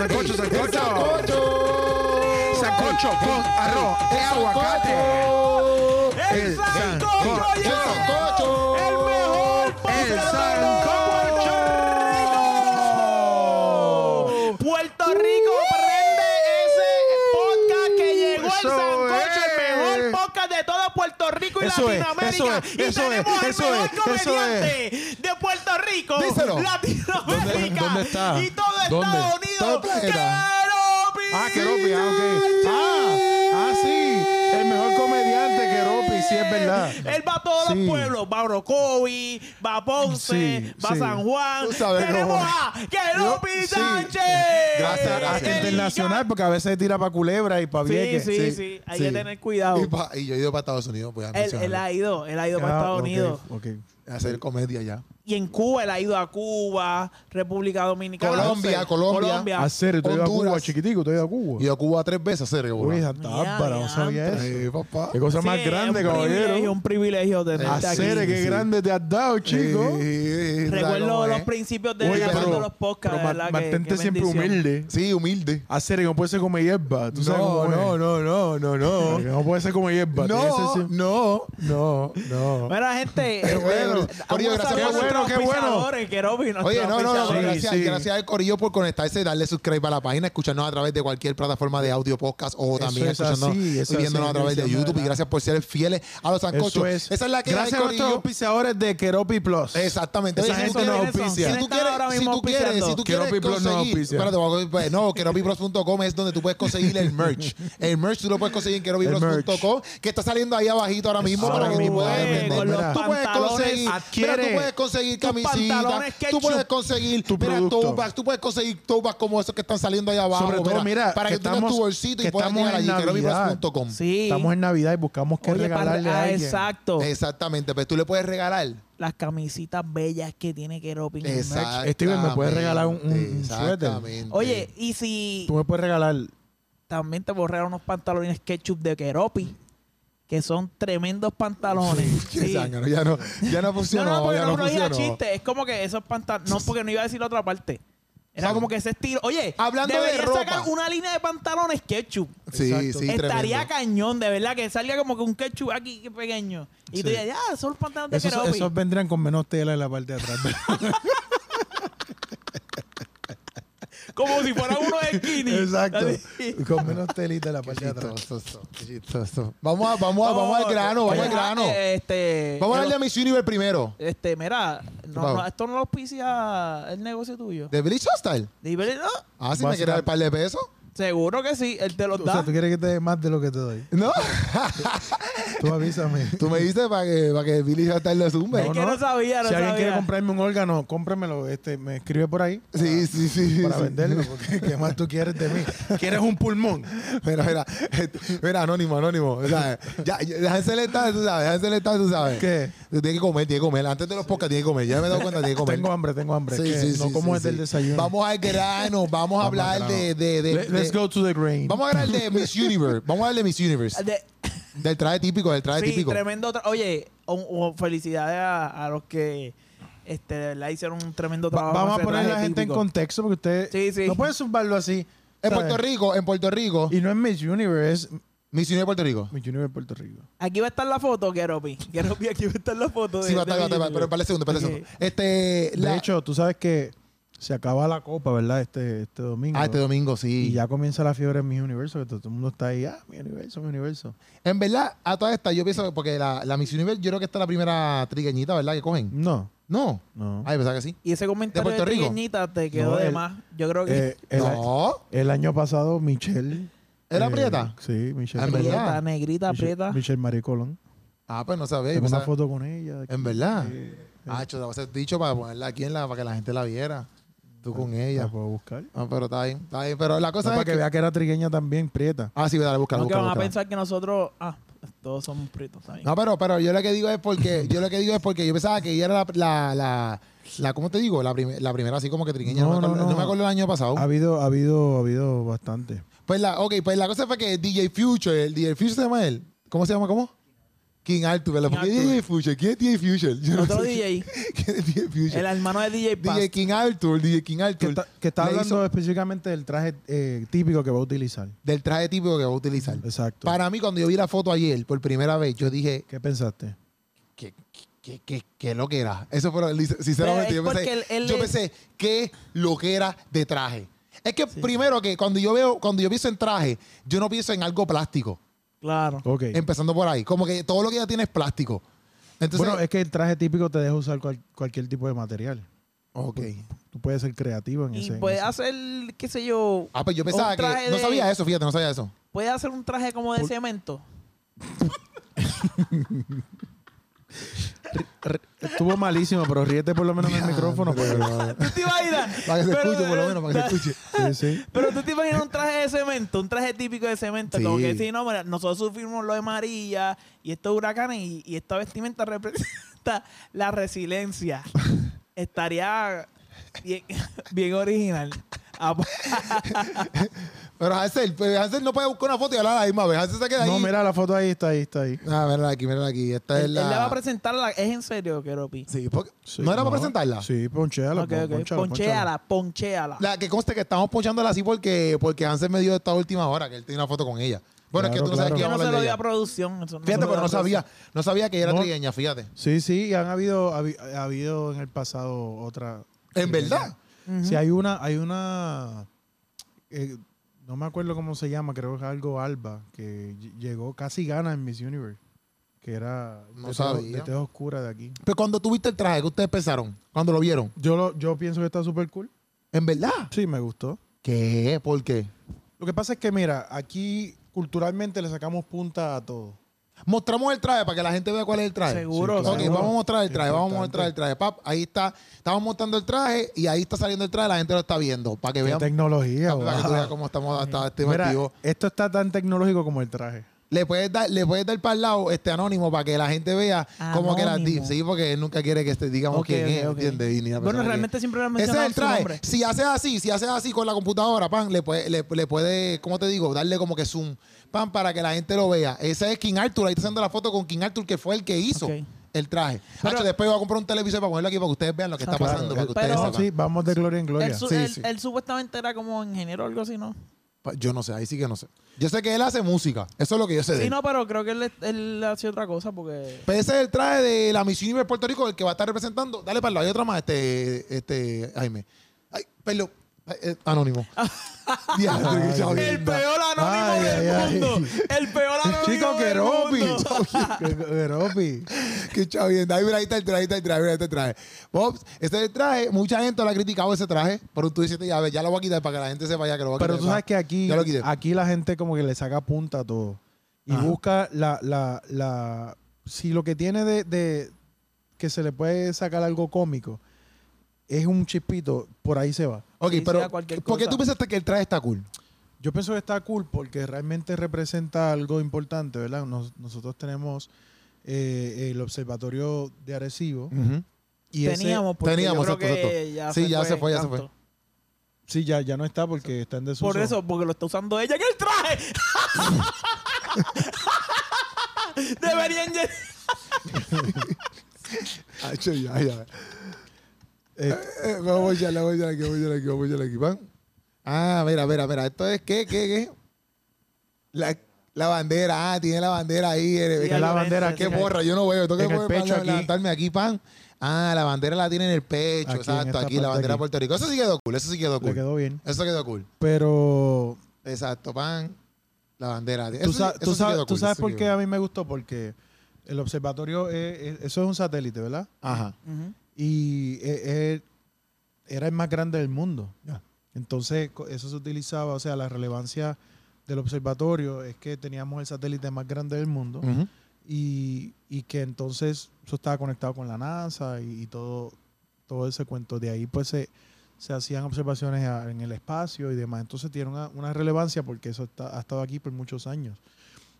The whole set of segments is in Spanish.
Sancocho, sancocho, sancocho, con arroz y aguacate. ¡El sancocho! ¡El sancocho! ¡El mejor El sancocho! Puerto Rico prende ese podcast que llegó el sancocho, el es. mejor podcast de todo Puerto Rico y Eso es, Latinoamérica. eso es, y eso es, tenemos eso el mejor es, comediante de Puerto Rico, Díselo. Latinoamérica ¿Dónde- dónde está? y todo ¿Dónde? Estados Unidos. Ah, Keropi, ah, ok. Ah, ah, sí. El mejor comediante, Keropi, sí, es verdad. Él va a todos Sí. los pueblos. Va a Orocovi, va a Ponce, Sí, va a sí. San Juan. Tú sabes Tenemos cómo. a Keropi Sí. Sánchez. Gracias, gracias. internacional, porque a veces tira para Culebra y para Sí, Vieques. sí, sí, Hay que tener cuidado. Y, pa- y yo he ido para Estados Unidos, pues a Él, mencionarlo. él ha ido, él ha ido para Ah, Estados ok, Unidos. ok. a hacer comedia ya. Y en Cuba, él ha ido a Cuba, República Dominicana. Colombia, no sé, Colombia. Hacer, tú has ido a Cuba, chiquitico, tú has ido a Cuba. Y a Cuba tres veces, serio. Uy. Santa Ya, Bárbara, no sabía eso. Eh, papá. Qué cosa más Sí, grande, un privilegio, caballero. un privilegio tenerte aquí. Hacer, qué sí. grande te has dado, chico. Eh, Recuerdo ¿cómo los es? principios de Oye, los podcasts, mantente siempre humilde. Sí, humilde. Hacer, que no puede ser como hierba. ¿Tú sabes No, cómo no, no, no, no, no. Que no puede ser como hierba. No, no, no, no. Mira, gente. Qué bueno. Gracias por- Qué bueno, qué bueno. Oye, no, no, no, Sí, gracias, sí. gracias al Corillo por conectarse, darle subscribe a la página, escucharnos a través de cualquier plataforma de audio podcast o también es escuchándonos así, y viéndonos así, a través de YouTube. Y gracias por ser fieles a los sancochos. Es. Esa es la que Gracias hay, a nuestros Corillo. auspiciadores de Keropi Plus. Exactamente. Esa si tú gente nos quieres- auspicia. Si ¿Quién tú quieres, si tú quieres, si tú auspiciando? quieres Keropi Plus nos conseguir, espérate, pues, no, keropipros.com es donde tú puedes conseguir el merch. El merch tú lo puedes conseguir en keropipros.com, que está saliendo ahí abajito ahora mismo Ahora para que tú mismo, puedas vender. tú puedes conseguir, tú puedes conseguir tus camisitas, pantalones tú ketchup. puedes conseguir Tu mira, bags, tú puedes conseguir tote bags como esos que están saliendo ahí abajo, Sobre todo, mira, para que que, tú tengas tu bolsito y que puedas estamos llegar en allí, Navidad. keropipros.com. Sí. Estamos en Navidad y buscamos que Oye, para- regalarle a ah, alguien. exacto. Exactamente, pues tú le puedes regalar. Las camisitas bellas que tiene merch. Exactamente. Steven, ¿me puedes regalar un- un- suéter? Oye, y si Tú me puedes regalar. también te borraron unos pantalones ketchup de Keropi, que son tremendos pantalones. Sí. zángano, ya no, ya no No, funcionó. no, porque ya no, no no diga funcionó. chiste. Es como que esos pantalones. No, porque no iba a decir la otra parte. Era Sabe- como que ese estilo. Oye, Hablando de ropa. sacar una línea de pantalones ketchup. Sí, Exacto. sí, Estaría tremendo. cañón, de verdad, que salga como que un ketchup aquí pequeño. Y tú Sí. dirías, ya, son los pantalones de Esos, esos vendrían con menos tela en la parte de atrás. Como si fueran unos skinny. Exacto. Así. Con menos telita en la parte de atrás. Chistoso, chistoso. Vamos, a, vamos, a, vamos al grano, vamos al grano. Este, Vamos a darle a Miss Universe primero. Este, mira, no, no, esto no lo auspicia el negocio tuyo. ¿De Billy Hostile? ¿De no? Ah, si me quieres dar un par de pesos. Seguro que sí, él te los O da. sea, tú quieres que te dé más de lo que te doy. No. Tú avísame. Tú me dices para que, para que Billy Hostile lo zumbe. Es que no sabía, no si alguien sabía. quiere comprarme un órgano, cómpramelo. Este, me escribe por ahí. Sí, sí, sí. Para sí. venderlo, porque ¿qué más tú quieres de mí? ¿Quieres un pulmón? Mira, mira, mira, anónimo, anónimo. O sea, ya, déjame estar, tú sabes, déjame estar, tú sabes. ¿Qué? Tú tienes que comer, tienes que comer. Antes de los podcasts tienes que comer. Ya me he dado cuenta, tienes que comer. Tengo hambre, tengo hambre. Sí, ¿Qué? sí, no sí, como sí, es del sí. desayuno. Vamos al grano, vamos a Vamos hablar de, Let's go to the grain. Vamos a hablar de Miss Universe. Vamos a hablar de Miss Universe. De- Del traje típico, del traje sí, típico. tremendo. tra- Oye, un- un- felicidades a, a los que este, de verdad hicieron un tremendo Va- trabajo. vamos a poner a la gente en contexto porque usted Sí, sí. no puede zumbarlo así. En ¿sabes? Puerto Rico, en Puerto Rico. Y no es Miss Universe, Miss Universe Puerto Rico. Miss Universe Puerto Rico. Aquí va a estar la foto, Keropi. Keropi, aquí va a estar la foto. Sí, va a estar, va a estar, pero para el segundo, para el segundo. Este, De la- hecho, tú sabes que se acaba la copa, ¿verdad? Este, este domingo. Ah, este domingo, sí. Y ya comienza la fiebre en mi universo, que todo, todo el mundo está ahí, ah, mi universo, mi universo. En verdad, a toda esta, yo pienso, porque la, la Miss Universe, yo creo que esta es la primera trigueñita, ¿verdad? Que cogen. No, No. no. Ay, pensaba que sí. Y ese comentario ¿De de, Puerto Rico? trigueñita te quedó No, de el- más. Yo creo que Eh, el, No. el año pasado, Michelle. ¿Era eh, prieta? Sí, Michelle. En prieta, verdad. negrita, Michelle, prieta. Michelle Marie Colón. Ah, pues no sabía. Tengo una foto con ella. En verdad. Sí, Ah, chuta, va a ser dicho para ponerla aquí en la, para que la gente la viera. Tú con ella. la puedo buscar. Ah, pero está bien, está bien. Pero la No, cosa para es que que... vea que era trigueña también, prieta. Ah, sí, dale, búscala, No, que búscala, van a búscala. pensar que nosotros, ah, todos somos prietos, ¿sabes? No, pero, pero yo lo que digo es porque, yo lo que digo es porque yo pensaba que ella era la, la, la, La, ¿Cómo te digo? La, prim- la primera así como que triqueña. No, No, me no, acuerdo, no. no me acuerdo el año pasado. Ha habido, ha habido, ha habido bastante. Pues la, ok, pues la cosa fue que DJ Future, el DJ Future se llama él. ¿Cómo se llama? ¿Cómo? King Arthur, ¿verdad? King ¿Por qué Arthur. DJ Future? ¿Quién es DJ Future? Yo no Otro sé DJ. ¿Quién es DJ Future? El hermano de DJ Paz. DJ King Arthur, DJ King Que Arthur. está, que está le hablando hizo específicamente del traje eh, típico que va a utilizar. del traje típico que va a utilizar. Exacto. Para mí, cuando yo vi la foto ayer por primera vez, yo dije, ¿Qué pensaste? ¿qué, qué, qué, qué lo que era? Eso fue, lo- sinceramente, Pero yo es pensé, porque él- él yo es- pensé, ¿qué lo que era de traje? Es que primero que cuando yo veo, cuando yo pienso en traje, yo no pienso en algo plástico. Claro. Ok. Empezando por ahí. Como que todo lo que ella tiene es plástico. Entonces, bueno, es que el traje típico te deja usar cual- cualquier tipo de material. ok. Tú puedes ser creativo en Y ese. en puede ese- hacer, qué sé yo, Ah, pues yo pensaba que. No sabía eso, fíjate, no sabía eso. puede hacer un traje como de cemento. Estuvo malísimo, pero ríete por lo menos en el micrófono. pues. Pero- ¿Tú te imaginas? Para que se Pero- escuche, por lo menos, para que se escuche. Sí, sí. Pero tú te imaginas un traje de cemento, un traje típico de cemento, Sí. como que si no, mira, nosotros sufrimos lo de María y estos huracanes y, y esta vestimenta representa la resiliencia. Estaría bien, bien original. Pero Hansel, pues Hansel no puede buscar una foto y hablar a la misma vez. Hansel se queda ahí. No, mira la foto ahí, está ahí, está ahí. Ah, mírala aquí, mírala aquí. Esta es él, la. él le va a presentar la... ¿Es en serio, Keropi? Sí, porque- Sí, ¿No era para presentarla? Sí, ponchéala. Ok, pon- ok. ponchala, Ponchéala, ponchéala. La que conste que estamos ponchándola así porque, porque Hansel me dio esta última hora, que él tiene una foto con ella. Bueno, es que Claro, tú no sabes claro. quién Yo no se lo de di a producción. eso no se Fíjate, pero no sabía, no sabía que ella era No. trigueña, fíjate. Sí, sí, y han habido, habi- ha habido en el pasado otra. En verdad. Ujú. Sí, hay una, hay una, eh, no me acuerdo cómo se llama, creo que es algo Alba, que ll- llegó, casi gana en Miss Universe, que era No de, sabía. de oscura de aquí. Pero cuando tuviste el traje, ¿qué ustedes pensaron? Cuando lo vieron. Yo, lo, yo pienso que está súper cool. ¿En verdad? Sí, me gustó. ¿Qué? ¿Por qué? Lo que pasa es que, mira, aquí culturalmente le sacamos punta a todo. Mostramos el traje para que la gente vea cuál es el traje. Seguro, Sí, claro. Ok, vamos a mostrar el traje, vamos a mostrar el traje. Pap, ahí está, estamos mostrando el traje y ahí está saliendo el traje, la gente lo está viendo. Para que Qué vean, tecnología, para que tú veas cómo estamos hasta este Mira, esto está tan tecnológico como el traje. Le puedes dar, le puedes dar para el lado este anónimo para que la gente vea cómo que la Anónimo. Sí, porque él nunca quiere que este, digamos quién es, ok. ¿entiendes? Y ni Bueno, realmente que- siempre han Ese es el traje. Si hace así, si hace así con la computadora, pan, le puede, le, le puede, ¿cómo te digo? Darle como que zoom, pan, para que la gente lo vea. Ese es King Arthur, ahí está haciendo la foto con King Arthur, que fue el que hizo el traje. Pero- Hacho, después voy a comprar un televisor para ponerlo aquí para que ustedes vean lo que está Claro, pasando, para que pero- ustedes sí, vamos de gloria en gloria. Él, su- Sí, él- sí. él supuestamente era como ingeniero o algo así, ¿no? Yo no sé, ahí sí que no sé. Yo sé que él hace música, eso es lo que yo sé de Sí, él. no, pero creo que él, él hacía otra cosa porque... Pues ese es el traje de la Miss Universe Puerto Rico, el que va a estar representando. Dale para el lado. Hay otra más, este, este, Jaime. Ay, perdón. Ay, eh, anónimo. Diablo, qué Ay. El peor anónimo Ay, del ay, ay. mundo. El peor anónimo Chico, del Keropi. mundo. Keropi. Qué chavienda. Ahí, mira, ahí está el traje, ahí está el traje, mira, ahí está el traje. Este traje. Mucha gente lo ha criticado ese traje, pero tú dices, ya, ves, ya lo voy a quitar para que la gente sepa ya que lo voy a Pero quitar. tú sabes que aquí, Ya lo quité. aquí la gente como que le saca punta a todo. Y Ajá. busca la, la, la... Si lo que tiene de, de que se le puede sacar algo cómico es un chispito, por ahí se va. Ok, pero cualquier ¿por qué cosa. tú pensaste que el traje está cool? Yo pienso que está cool porque realmente representa algo importante, ¿verdad? Nos- nosotros tenemos eh, el observatorio de Arecibo. Y ese- Teníamos, porque Teníamos, yo creo exacto, que ya Sí, se ya fue se fue, ya se tanto. fue. sí, ya, ya no está porque está en desuso. Por eso, porque lo está usando ella en el traje. Deberían lle- ya, ya. Eh, Eh, vamos a echarle, vamos a echarle aquí, vamos a echarle aquí, vamos a echarle aquí, pan. Ah, mira, mira, mira. Esto es, ¿qué, qué, qué? La, la bandera, ah, tiene la bandera ahí. eh, Sí, qué al la bandera, qué sí. borra, yo no veo. Tengo que poner- pecho aquí. levantarme aquí, pan. Ah, la bandera la tiene en el pecho, Aquí, exacto, aquí, la bandera de. Puerto Rico. Eso sí quedó cool, eso sí quedó le cool. quedó bien. Eso quedó cool. Pero Exacto, pan. La bandera. Eso tú, sa- eso tú sí sabes, quedó tú sabes por qué a mí me gustó, porque el observatorio, es- es- eso es un satélite, ¿verdad? Ajá. Ujú. Y eh, eh, era el más grande del mundo. Entonces, eso se utilizaba, o sea, la relevancia del observatorio es que teníamos el satélite más grande del mundo y, y que entonces eso estaba conectado con la NASA y, y todo, todo ese cuento. De ahí pues se, se hacían observaciones a- en el espacio y demás. Entonces tiene una, una relevancia porque eso está- ha estado aquí por muchos años.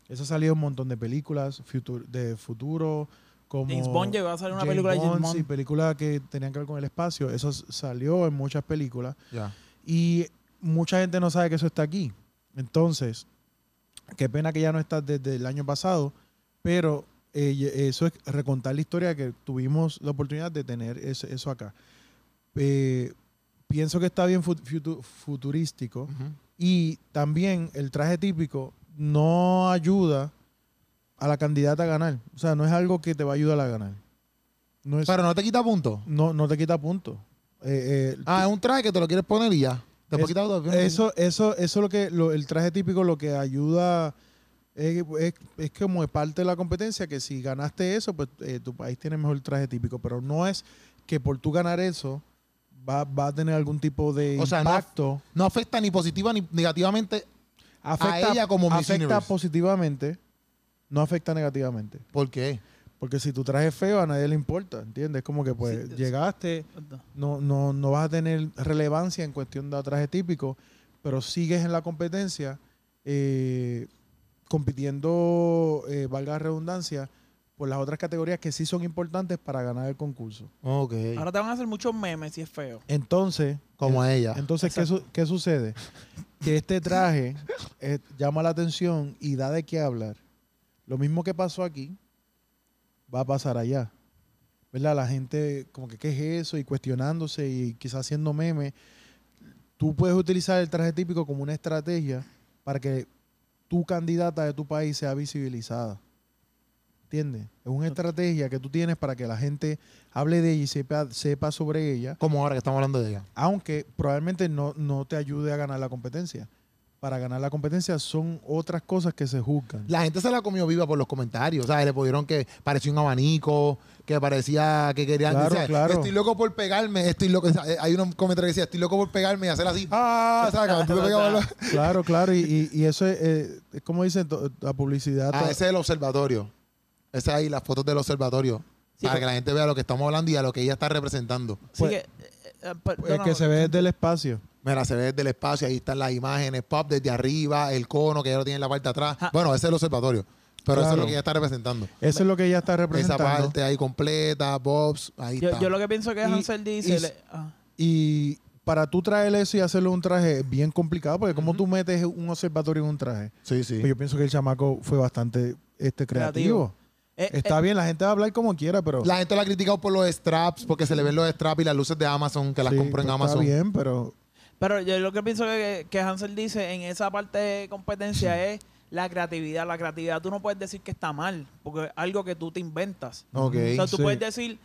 Eso ha salido un montón de películas futu- de futuro, como James Bond llegó a salir una James película de James Bond, Bond. Sí, películas que tenían que ver con el espacio. Eso salió en muchas películas. Ya. Y mucha gente no sabe que eso está aquí. Entonces, qué pena que ya no está desde el año pasado, pero eh, eso es recontar la historia que tuvimos la oportunidad de tener eso, eso acá. Eh, pienso que está bien fut- futu- futurístico Ujú. y también el traje típico no ayuda a la candidata a ganar. O sea, no es algo que te va a ayudar a ganar. No, es, Pero no te quita puntos. no, no te quita puntos. Eh, eh, Ah, es un traje que te lo quieres poner y ya. Después Es-. Eso, eso, eso lo que lo- el traje típico lo que ayuda es, es, es como es parte de la competencia que si ganaste eso, pues eh, tu país tiene mejor traje típico, pero no es que por tú ganar eso va, va a tener algún tipo de O sea, no- impacto. No afecta ni positiva ni negativamente. afecta, ella como Miss afecta Universe. positivamente, no afecta negativamente. ¿Por qué? Porque si tu traje es feo, a nadie le importa, ¿entiendes? Como que pues Sí, llegaste, no, no, no vas a tener relevancia en cuestión de traje típico, pero sigues en la competencia eh, compitiendo, eh, valga la redundancia, por las otras categorías que sí son importantes para ganar el concurso. Ahora te van a hacer muchos memes si es feo. Entonces, como a ella. entonces ¿qué, su- qué sucede? Que este traje eh, llama la atención y da de qué hablar. Lo mismo que pasó aquí, va a pasar allá. ¿Verdad? La gente como que qué es eso y cuestionándose y quizás haciendo memes. Tú puedes utilizar el traje típico como una estrategia para que tu candidata de tu país sea visibilizada. ¿Entiendes? Es una estrategia que tú tienes para que la gente hable de ella y sepa, sepa sobre ella Como ahora que estamos hablando de ella. aunque probablemente no, no te ayude a ganar la competencia. Para ganar la competencia son otras cosas que se juzgan. La gente se la comió viva por los comentarios. O sea, le pudieron que parecía un abanico, que parecía que querían Claro, decía, claro. Estoy loco por pegarme. Estoy loco. Hay un comentario que decía, estoy loco por pegarme y hacer así. Ah, ¿sabes? Claro, claro, y, y- y eso es, eh, es como dicen, la publicidad. Ah, ese es el observatorio. Ese ahí, las fotos del observatorio. Sí, para pero- que la gente vea lo que estamos hablando y a lo que ella está representando. Pues- que, eh, eh, pues, perdóname. que se ve desde el espacio. Mira, se ve desde el espacio, ahí están las imágenes, pop desde arriba, el cono que ya lo tiene en la parte de atrás. Ja. Bueno, ese es el observatorio. Pero eso es lo que ella está representando. Eso es lo que ella está Esa representando. parte ahí completa, Bobs, ahí Yo, está. yo lo que pienso que Y- Hansel dice... y- le- ah. Y para tú traer eso y hacerle un traje es bien complicado, porque como tú metes un observatorio en un traje, Sí, sí. pues yo pienso que el chamaco fue bastante este, creativo. Creativo. Eh, Está eh, bien, la gente va a hablar como quiera, pero... La gente lo ha criticado por los straps, porque se le ven los straps y las luces de Amazon, que las Sí, compró en pues, Amazon. Está bien, pero Pero yo lo que pienso que, que Hansel dice en esa parte de competencia es la creatividad. La creatividad tú no puedes decir que está mal, porque es algo que tú te inventas. Ok. O sea, tú Sí. puedes decir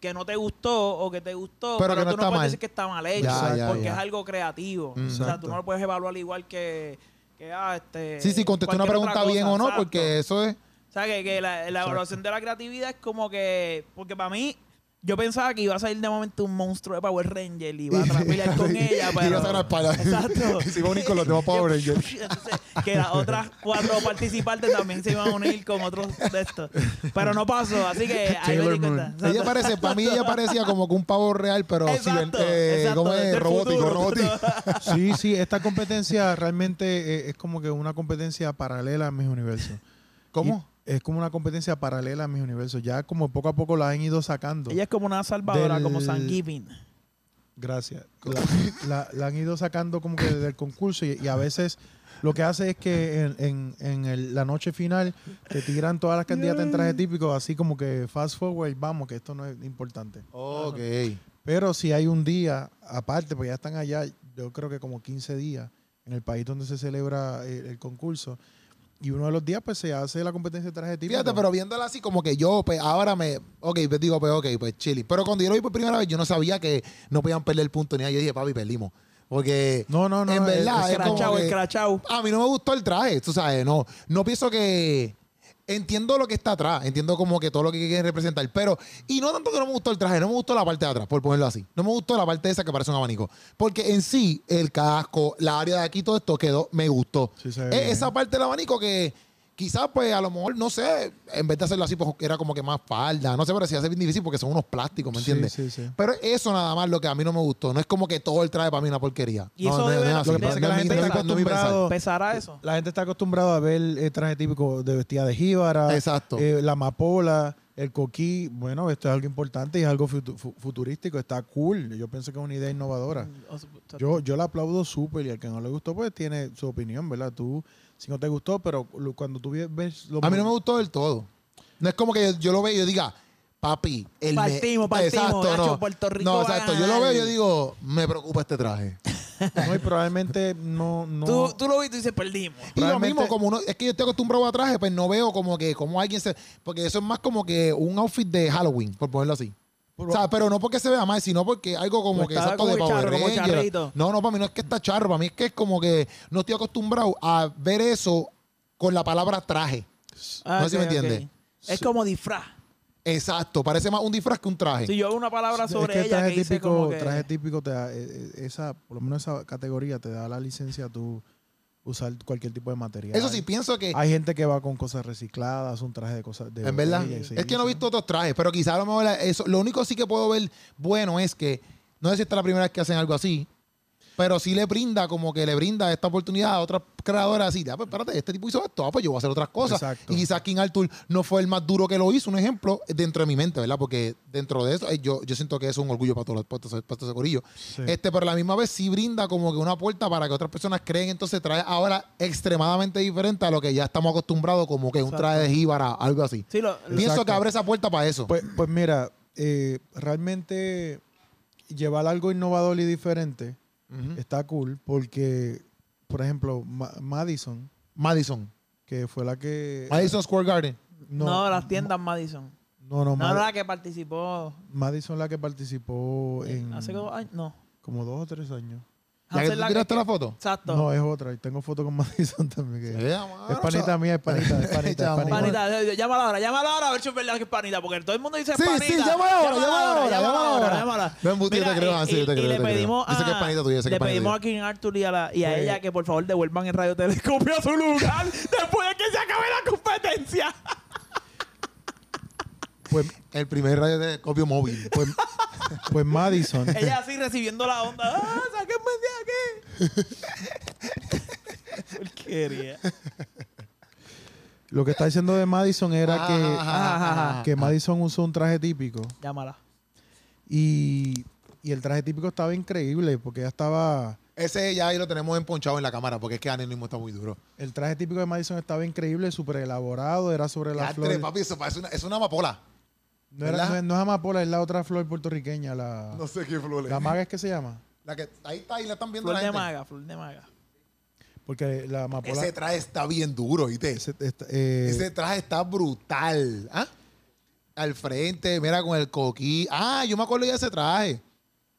que no te gustó o que te gustó, Pero pero, que no tú no está puedes mal. decir que está mal hecho, Ya, ya, porque ya. es algo creativo. Mm. O sea, Exacto. tú no lo puedes evaluar igual que, que ah, este... Sí, sí, contestó una pregunta bien o no, exacto. porque eso es... O sea, que, que la, la evaluación de la creatividad es como que... Porque para mí, yo pensaba que iba a salir de momento un monstruo de Power Ranger y iba a trapilar con ella, Y pero... iba a sacar para Exacto. Y se iba a unir con los demás Power Rangers. Entonces, que las otras cuatro participantes también se iban a unir con otros de estos. Pero no pasó, así que ahí me di cuenta. Ella parece, para mí ella parecía como que un pavo real, pero Exacto, ciber- eh, exacto, ¿cómo es? robótico, futuro. robótico. Sí, sí, esta competencia realmente eh, es como que una competencia paralela a mis universos. ¿Cómo? Y es como una competencia paralela a mis universos. Ya como poco a poco la han ido sacando. Ella es como una salvadora, Del- como San Giving. Gracias. La, la- la han ido sacando como que del concurso y, y a veces lo que hace es que en, en- en el- la noche final te tiran todas las candidatas en traje típico, así como que fast forward, vamos, que esto no es importante. Ok. Pero si hay un día aparte, pues ya están allá, yo creo que como 15 días en el país donde se celebra el, el concurso. Y uno de los días, pues se hace la competencia de traje típico. Fíjate, pero viéndola así como que yo, pues ahora me. Ok, pues digo, pues ok, pues chili. Pero cuando yo lo vi por primera vez, yo no sabía que no podían perder el punto ni nada. Yo dije, papi, perdimos. Porque. No, no, no. En es- verdad, es es Crachao, que- crachao. A mí no me gustó el traje, tú sabes, no. No pienso que. Entiendo lo que está atrás, entiendo como que todo lo que quieren representar, pero, y no tanto que no me gustó el traje, no me gustó la parte de atrás, por ponerlo así. No me gustó la parte esa que parece un abanico. Porque en sí, el casco, la área de aquí, todo esto quedó, me gustó. Sí se ve Es bien. esa parte del abanico que quizás, pues, a lo mejor, no sé, en vez de hacerlo así, pues era como que más falda, no sé, pero sí hace bien difícil porque son unos plásticos, ¿me entiendes? sí, sí. Pero eso nada más lo que a mí no me gustó. No es como que todo el traje para mí una porquería. Y No, eso no, no es así. Lo que de- pasa es que la gente está. ¿Pesará eso? La gente está acostumbrada a ver el traje típico de vestida de jíbara, Exacto. eh, la amapola, El coquí, bueno, esto es algo importante y es algo futu- fu- futurístico, está cool. Yo pienso que es una idea innovadora. Mm, Yo, yo la aplaudo súper y al que no le gustó, pues tiene su opinión, ¿verdad? Tú, si no te gustó, pero cuando tú ve- ves... Lo A mí no me gustó del todo. No es como que yo, yo lo veo y yo diga, papi, el me- Partimos, partimos, Exacto, no. Puerto Rico No, exacto. Yo lo veo y yo digo, me preocupa este traje. No, y probablemente no... no Tú, tú lo viste y dices, perdimos. Y lo mismo, como uno, es que yo estoy acostumbrado a traje, pues no veo como que como alguien se. Porque eso es más como que un outfit de Halloween, por ponerlo así. O sea, pero no porque se vea mal, sino porque algo como Pues que exacto como de Power charro, como Ranger. charrito. No, no, para mí no es que está charro, para mí es que es como que no estoy acostumbrado a ver eso con la palabra traje. Ah, No sé si me ok, ok. entiende. Es como disfraz. Exacto, parece más un disfraz que un traje. Si yo hago una palabra Es sobre que el ella traje que típico, como que... traje típico te da, eh, eh, esa, por lo menos esa categoría te da la licencia a tú usar cualquier tipo de material. Eso sí, pienso que. Hay gente que va con cosas recicladas, un traje de cosas de En verdad. Es que no he visto otros trajes, pero quizás a lo mejor eso. Lo único sí que puedo ver bueno es que. No sé si esta es la primera vez que hacen algo así. Pero sí le brinda, como que le brinda esta oportunidad a otras creadoras así. Ah, pues espérate, este tipo hizo esto, ah, pues yo voy a hacer otras cosas. Exacto. Y quizás King Arthur no fue el más duro que lo hizo, un ejemplo, dentro de mi mente, ¿verdad? Porque dentro de eso, eh, yo, yo siento que es un orgullo para todos los todo ese corillo. Sí. Este, pero a la misma vez sí brinda como que una puerta para que otras personas creen, entonces trae ahora extremadamente diferente a lo que ya estamos acostumbrados, como que un traje de jíbara, algo así. Sí, lo, Pienso Exacto. que abre esa puerta para eso. Pues, pues mira, eh, realmente llevar algo innovador y diferente Está cool porque, por ejemplo, Ma- Madison, Madison. que fue la que... Madison Square Garden. no, las tiendas Madison. No, no, No, Mad- la que participó Madison la que participó en hace dos años. No. como dos o tres años. ¿La que Hacer tú tiraste la foto? Exacto. No, es otra. Y tengo foto con Madison también. que- Sí, es panita mía, es panita, es panita, es panita. Panita, eh, llámala ahora, llámala ahora a ver si es verdad que es panita, porque todo el mundo dice Sí, panita. sí, llámala ahora, llámala ahora, llámala ahora. llámala. No, embuste, yo te creo, y- ah, sí, yo te y- creo, y yo le te creo. pedimos Yo sé que es a- panita tuya, yo sé que Le es panita pedimos a King Arthur y a, la- y a ella que por favor devuelvan el radio telescopio a su lugar después de que se acabe la competencia. Pues, El primer radio telescopio móvil. pues, pues Madison. ella así recibiendo la onda. ¡Ah, sáquenme de aquí! Porquería. Lo que está diciendo de Madison era Ajá, que, ajá, ajá, ajá. que Madison usó un traje típico Llámala. y, y el traje típico estaba increíble porque ya estaba... Ese ya ahí lo tenemos emponchado en la cámara porque es que Anónimo está muy duro. El traje típico de Madison estaba increíble, súper elaborado, era sobre la flor. tres, papi, eso parece una, es una amapola. No, era, no, es- no es amapola, es la otra flor puertorriqueña, la, No sé qué flor es. la maga es que se llama. La que ahí está, ahí la están viendo Flor la de maga, flor de maga. Porque la amapola... Ese traje está bien duro, ¿viste? ese- esta- eh, Ese traje está brutal. ¿Ah? Al frente, mira, con el coquí. Ah, yo me acuerdo ya de ese traje.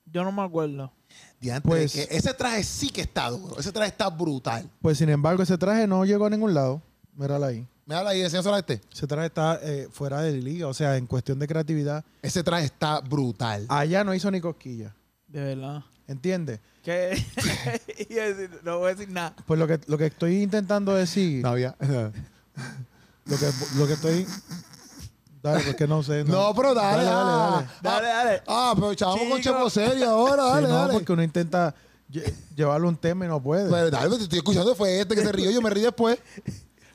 Yo no me acuerdo. Diantre, Pues- que ese traje sí que está duro. Ese traje está brutal. pues sin embargo, ese traje no llegó a ningún lado. Mírala ahí. Mírala ahí, enséñaselo a este. Ese traje está eh, fuera de liga, o sea, en cuestión de creatividad. Ese traje está brutal. Allá no hizo ni cosquilla. De verdad. ¿Entiendes? Decir- no voy a decir nada. Pues lo que, lo que estoy intentando decir, No había. lo, que, lo que estoy... Dale, porque no sé. No, pero dale. Dale, dale, ah. Dale, dale. Ah, pero chavamos con. Chepo serio ahora, Sí, dale, no, dale. porque uno intenta lle- llevarle un tema y no puede. Pero dale, te estoy escuchando, fue este que se rió, yo me rí después.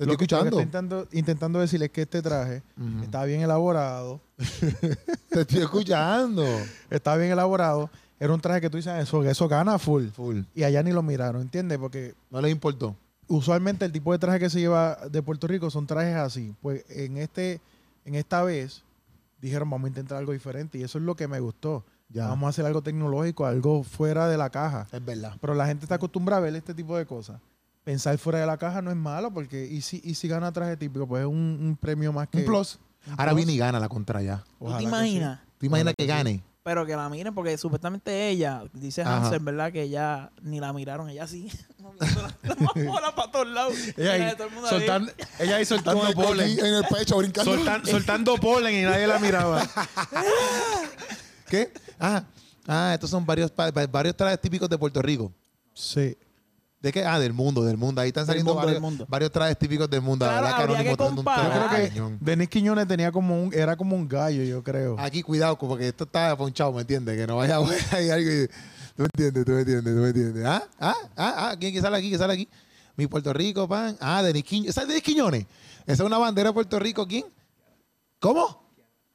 Estoy lo que, lo que escuchando. estoy intentando, intentando decir es que este traje Ujú. está bien elaborado. Te estoy escuchando. Está bien elaborado. Era un traje que tú dices, eso, eso gana full. Full. Y allá ni lo miraron, ¿entiendes? Porque No les importó. usualmente el tipo de traje que se lleva de Puerto Rico son trajes así. Pues en este, en esta vez dijeron vamos a intentar algo diferente y eso es lo que me gustó. Ya. Vamos a hacer algo tecnológico, algo fuera de la caja. Es verdad. Pero la gente está acostumbrada a ver este tipo de cosas. Pensar fuera de la caja no es malo porque y si, y si gana traje típico, pues es un, un premio más que Un plus. un Ahora plus. viene y gana la contra ya. ¿Tú te imaginas? ¿Tú imaginas que sí. gane? Pero que la miren, porque supuestamente ella, dice. Hansen, ¿verdad? Que ella ni la miraron, ella sí. la, para todos lados. Ella ahí, Mira, todo el mundo ahí. soltando, ella ahí Con soltando el polen. en el pecho, brincando. Soltan- soltando polen y nadie la miraba. ¿Qué? Ah, ah, estos son varios, varios trajes típicos de Puerto Rico. Sí. ¿De qué? Ah, del mundo, del mundo. Ahí están saliendo mundo, varios, del mundo. varios trajes típicos del mundo. Claro, la verdad que comparar. Yo creo. Denis Quiñones tenía como un, era como un gallo, yo creo. Aquí, cuidado, porque esto está ponchado, ¿me entiendes? Que no vaya a ver ahí algo y... ¿Tú me entiendes? ¿Tú me entiendes? ¿Tú me entiendes? ¿Ah? ¿Ah? ¿Ah? ¿Ah? ¿Quién que sale aquí? ¿Quién sale aquí? Mi Puerto Rico, pan. Ah, Denis Quiñones. ¿Esa es Denis Quiñones? Esa es una bandera de Puerto Rico. ¿Quién? ¿Cómo?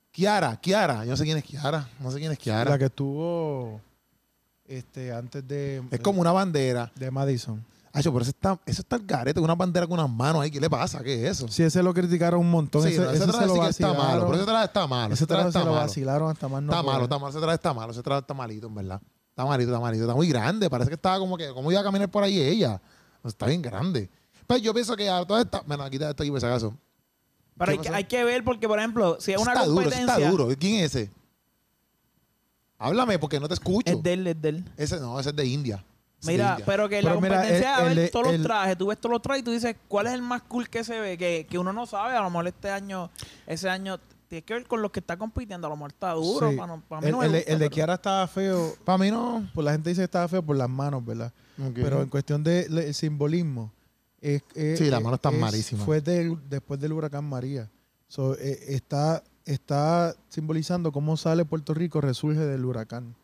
Kiara, Kiara. Yo no sé quién es Kiara. No sé quién es Kiara. La que estuvo este, antes de, Es como una bandera. de Madison. Ay, pero eso está, eso está el garete, una bandera con unas manos ahí. ¿Qué le pasa? ¿Qué es eso? Sí, ese lo criticaron un montón. Sí, ese, no, ese ese traje se lo sí que está malo. Pero ese traje está malo. Ese traje está se lo malo. vacilaron hasta más no Está malo, está malo. Ese traje está malo. Ese traje está malito, en verdad. Está malito, está malito. Está muy grande. Parece que estaba como que... ¿Cómo iba a caminar por ahí ella? Está bien grande. Pues yo pienso que a todas estas... Bueno, quita esto aquí por si acaso. Pero hay ¿Qué que, hay que ver porque, por ejemplo, si es una está duro, competencia... está duro. ¿Quién es ese? Háblame porque no te escucho. Es de él, es de él. Ese no, ese es de India. Ese de Mira, India. pero que la Pero mira, competencia el- es el ver de- todos los trajes. Tú ves todos los trajes y tú dices, ¿cuál es el más cool que se ve? Que, que uno no sabe. A lo mejor este año, ese año, tiene que ver con los que está compitiendo. A lo mejor está duro. Sí. Para, no- para mí el, no me el de- gusta, el de pero- Kiara estaba feo. Para mí no. Pues la gente dice que estaba feo por las manos, ¿verdad? Pero en cuestión del simbolismo. es- es- Sí, las manos están es- malísimas. Fue del- después del huracán María. So, eh, está, está simbolizando cómo sale Puerto Rico, resurge del huracán.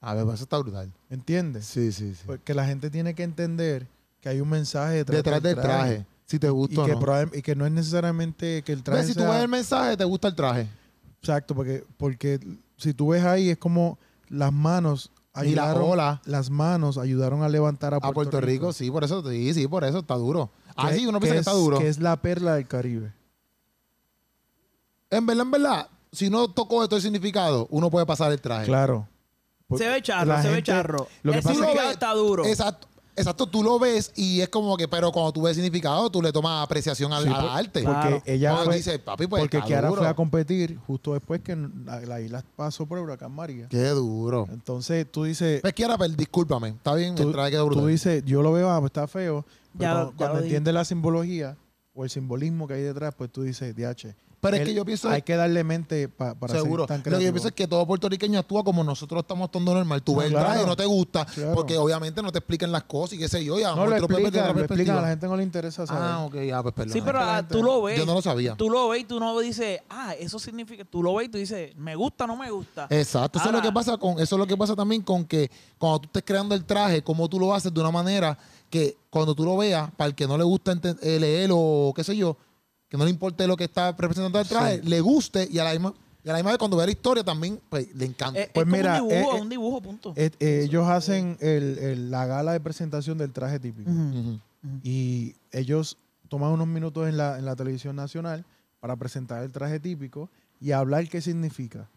A ver, pues eso está brutal. ¿Entiendes? Sí, sí, sí. Porque la gente tiene que entender que hay un mensaje detrás, Detrás del traje. Si te Y gusta o que, no. y que no es necesariamente que el traje Ves, si tú ves el mensaje, te gusta el traje. Exacto, porque, porque si tú ves ahí es como las manos Y la ayudaron, las manos ayudaron a levantar a A Puerto, Puerto Rico. sí, por eso, sí, sí, por eso está duro. Ah, sí, uno piensa que es- está duro. Que es la perla del Caribe. En verdad, en verdad, si no tocó esto el significado, uno puede pasar el traje. Claro. Se ve charro, se ve charro. lo que el pasa es que- está duro. Exacto. Exacto, tú lo ves y es como que, pero cuando tú ves el significado, tú le tomas apreciación al, Sí, al arte. Porque Claro. ella fue, dice, papi, pues porque Kiara duro. fue a competir justo después que la, la isla pasó por el huracán María. Qué duro. Entonces tú dices, Pues Kiara, pero discúlpame. Está bien, tú, el traje quedó brutal. tú dices, yo lo veo, ah, pues está feo. Pero Ya cuando, ya cuando entiendes la simbología o el simbolismo que hay detrás, pues tú dices, DH. Pero es que yo pienso... Hay que darle mente pa- para Seguro. ser tan Lo que yo pienso es que todo puertorriqueño actúa como nosotros estamos actuando normal. Tú No, ves el claro. traje y no te gusta, Claro. porque obviamente no te explican las cosas y qué sé yo. Y a lo No, lo explican, lo explican, a la gente no le interesa saber. Ah, ok, ya, pues perdón. Sí, pero ah, tú lo ves. Yo no lo sabía. Tú lo ves y tú no dices, ah, eso significa. Tú lo ves y tú dices, me gusta o no me gusta. Exacto, eso es lo que pasa con, eso es lo que pasa también con que cuando tú estés creando el traje, cómo tú lo haces de una manera que cuando tú lo veas, para el que no le gusta eh, leer o qué sé yo, que no le importe lo que está representando el traje, le guste y a la misma, y a la misma vez cuando vea la historia también, pues le encanta. Eh, es Pues como mira, un dibujo, eh, eh, un dibujo, punto. Eh, eh, ellos hacen el- el- la gala de presentación del traje típico. Y ellos toman unos minutos en la, en la televisión nacional para presentar el traje típico y hablar qué significa.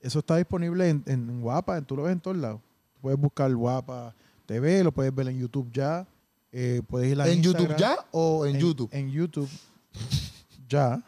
Eso está disponible en, en Guapa, tú lo ves en todos lados. Puedes buscar Guapa TV, lo puedes ver en YouTube ya. eh, puedes ir a ¿En YouTube ya o en, YouTube? En YouTube ya.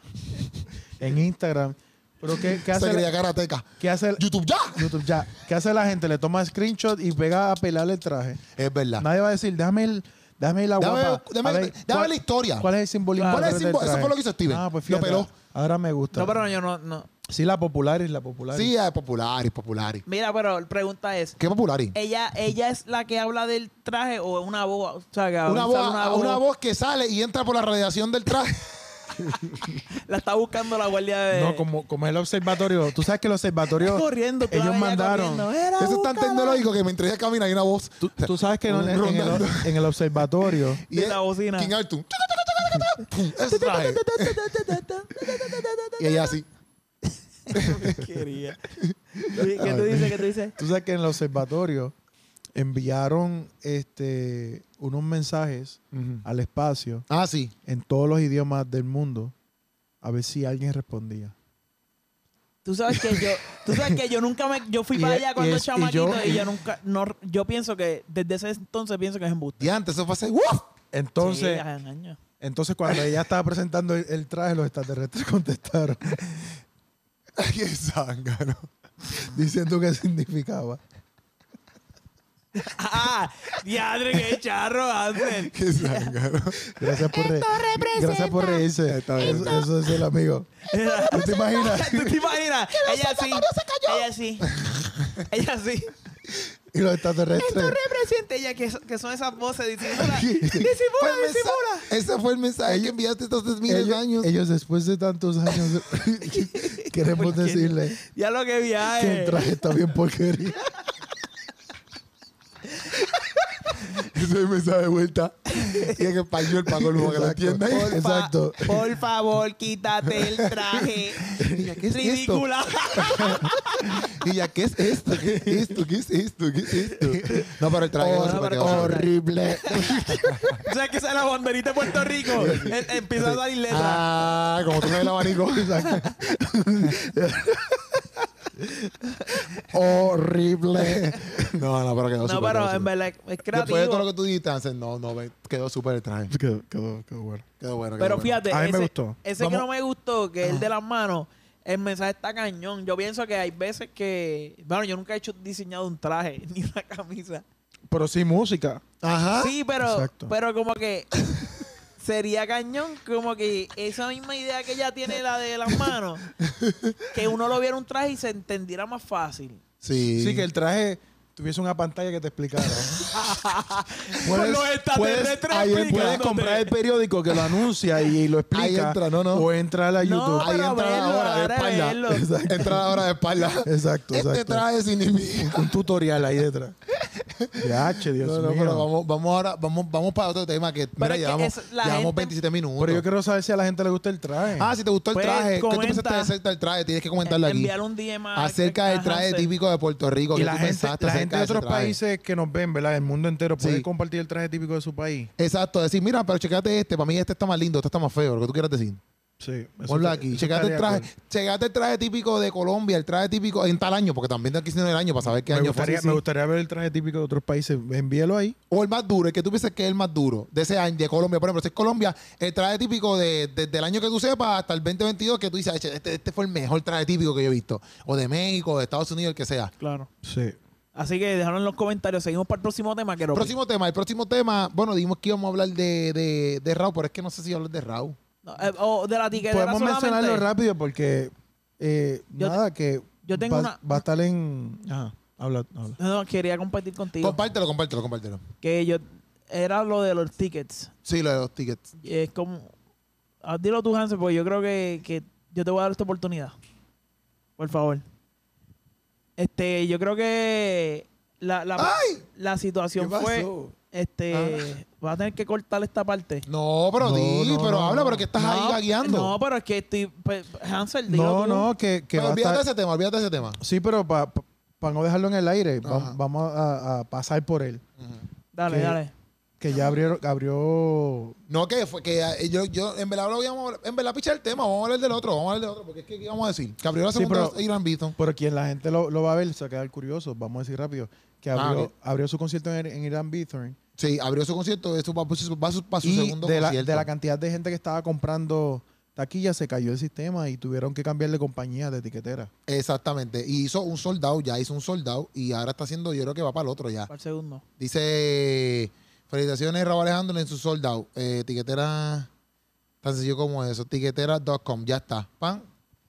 en Instagram. Pero ¿qué, qué hace, la- karateca. qué hace, YouTube ya. YouTube ya? ¿Qué hace la gente? Le toma screenshot y pega a pelar el traje. Es verdad. Nadie va a decir, déjame, el, déjame ir a Déjame, guapa. déjame- a ver, déjame ¿cuál- la historia. ¿Cuál es el simbolismo? ¿Cuál es el? Eso fue lo que hizo Steven. Ah, pues Lo fíjate, peló. Ahora me gusta. No, pero yo no, no. Sí, la Popularis, la Popularis. Sí, es popular, es popular. Mira, pero la pregunta es, ¿Qué popular? ¿ella, ¿ella es la que habla del traje o es una voz? O sea, que Una sale voz, una voz que sale y entra por la radiación del traje. La está buscando la guardia de... No, como, como el observatorio. Tú sabes que el observatorio. corriendo. tú ellos la mandaron- corriendo. Eso es tan tecnológico que mientras ella camina hay una voz. Tú, tú sabes que en, el- en el, en el observatorio. Y es la bocina. King Arthur. Pum, Ese traje. y ella así. Quería. ¿Qué tú dices? ¿Qué tú dices? Tú sabes que en el observatorio enviaron este unos mensajes al espacio Ah, sí. en todos los idiomas del mundo a ver si alguien respondía. Tú sabes que yo, tú sabes que yo nunca me, yo fui Y para allá y cuando es- y chamaquito y yo- yo, nunca, no, yo pienso que desde ese entonces pienso que es embuste. Y antes eso fue así. ¡Uf! Entonces, Sí, hace años. entonces cuando ella estaba presentando el, el traje, los extraterrestres contestaron Qué zángano. diciendo qué significaba. Ah, diadre, qué charro, Ángel. Qué zángano. Gracias por, re- gracias por reírse. Está bien. Eso, eso es el amigo. ¿Tú te imaginas? ¿Tú te imaginas? Ella sí. Ella sí. Ella sí. Y los Esto extraterrestres. representa ella que, que son esas voces disimula. Fue el Disimula, mensaje- disimula. Ese fue el mensaje que enviaste estos tres miles de Ellos, años. ellos después de tantos años queremos ¿Por qué? decirle Ya lo que que el viaje. traje está bien porquería. Ese es el mensaje de vuelta. Y en español para colmo que lo Exacto. entiendan. Por fa- Exacto. Por favor, quítate el traje. Y ella, ¿qué es esto? Ridícula. Y ella, ¿qué es esto? ¿Qué es esto? ¿Qué es esto? ¿Qué es esto? No, pero el traje súper- quedó pero- horrible. o sea, que esa es la banderita de Puerto Rico. Eh, Empieza a salir letras. Ah, como tú ves el abanico. horrible. No, no, pero quedó no, súper. pero quedó en súper. verdad es Después de creativo. todo lo que tú dijiste, no, no, ve- quedó súper el traje. quedó, quedó, quedó bueno. Quedó bueno. quedó Pero bueno. fíjate, A mí me ese, gustó. ese que Vamos- no me gustó, que es el de las manos, el mensaje está cañón. Yo pienso que hay veces que. Bueno, yo nunca he hecho diseñado un traje ni una camisa. Pero sí música. Ajá. Sí, pero, Exacto. pero como que sería cañón, como que esa misma idea que ella tiene, la de las manos, que uno lo viera un traje y se entendiera más fácil. Sí. Sí, que el traje tuviese una pantalla que te explicara. Extraterrestres ahí puedes comprar el periódico que lo anuncia y, y lo explica. Ahí entra, no, no. O entra a la No, YouTube. Ahí pero entra la verlo, hora de espalda. Exacto. Entra la hora de espalda. Exacto, Este exacto. traje significa. Un tutorial ahí detrás. H, Dios No, no, mío. pero vamos, vamos ahora, vamos, vamos para otro tema que, mira, es que llevamos, es- la llevamos gente- 27 minutos. Pero yo quiero saber si a la gente le gusta el traje. Ah, si te gustó el Pues, traje, ¿qué tú comenta. pensaste acerca del traje? Tienes que comentarlo aquí. Enviar un DM Acerca del traje típico de Puerto Rico. ¿Qué la tú pensaste la acerca gente de otros países que nos ven, ¿verdad? El mundo entero puede Sí. compartir el traje típico de su país. Exacto, decir, mira, pero checate este, para mí este está más lindo, este está más feo, lo que tú quieras decir. Sí. eso Ponlo aquí. Checate el traje, checate el traje típico de Colombia, el traje típico en tal año, porque también aquí hicieron el año para saber qué Me año gustaría, fue. me gustaría ver el traje típico de otros países. Envíelo ahí. O el más duro, el que tú piensas que es el más duro de ese año, de Colombia. Por ejemplo, si es Colombia, el traje típico de, desde el año que tú sepas hasta el 2022, que tú dices, "Eche, este, este fue el mejor traje típico que yo he visto. O de México, de Estados Unidos, el que sea. Claro. Sí. Así que déjalo en los comentarios. Seguimos para el próximo tema. Que Próximo tema, el próximo tema, bueno, dijimos que íbamos a hablar de, de, de Raúl, pero es que no sé si hablar de Raúl. No, eh, o de la tiquetera Podemos solamente. mencionarlo rápido porque eh, Yo te- nada que yo tengo va, una- va a estar en ajá, habla, habla. No, quería compartir contigo. Compártelo, compártelo, compártelo. que yo era lo de los tickets. Sí, lo de los tickets. Y Es como. ah, dilo tú, Hansel, porque yo creo que, que yo te voy a dar esta oportunidad. Por favor. Este, yo creo que la, la, ¡Ay! la situación fue. Este. Vas a tener que cortar esta parte. No, pero No, di, no, pero no, habla, no. pero que estás ahí gagueando. No, pero es que estoy. pues, Hansel, dilo No, tú. no, que, que Pero va a olvídate de estar... ese tema, olvídate de ese tema. Sí, pero para no dejarlo en el aire, va- Ajá. vamos a, a pasar por él. Dale, que- dale. Que ya abrió, abrió No, que fue que eh, yo, yo en verdad lo íbamos a- en verdad pichar el tema, vamos a hablar del otro, vamos a hablar del otro, porque es que ¿qué íbamos a decir? Que abrió la Sí, segunda pero- Irán Beaton. Pero quien la gente lo, lo va a ver se va a quedar curioso. Vamos a decir rápido. Que Ah, abrió, abrió su concierto en, en Irán Bithorn. Sí, abrió su concierto, eso va, para su, va su- para su Y segundo de la, concierto. de la cantidad de gente que estaba comprando taquillas, se cayó el sistema y tuvieron que cambiarle compañía de etiquetera. Exactamente. Y hizo un soldado, ya hizo un soldado y ahora está haciendo, yo creo que va para el otro ya. Para el segundo. Dice, felicitaciones Raúl Alejandro en su soldado. Eh, tiquetera, tan sencillo como eso, tiquetera.com, ya está. Pan.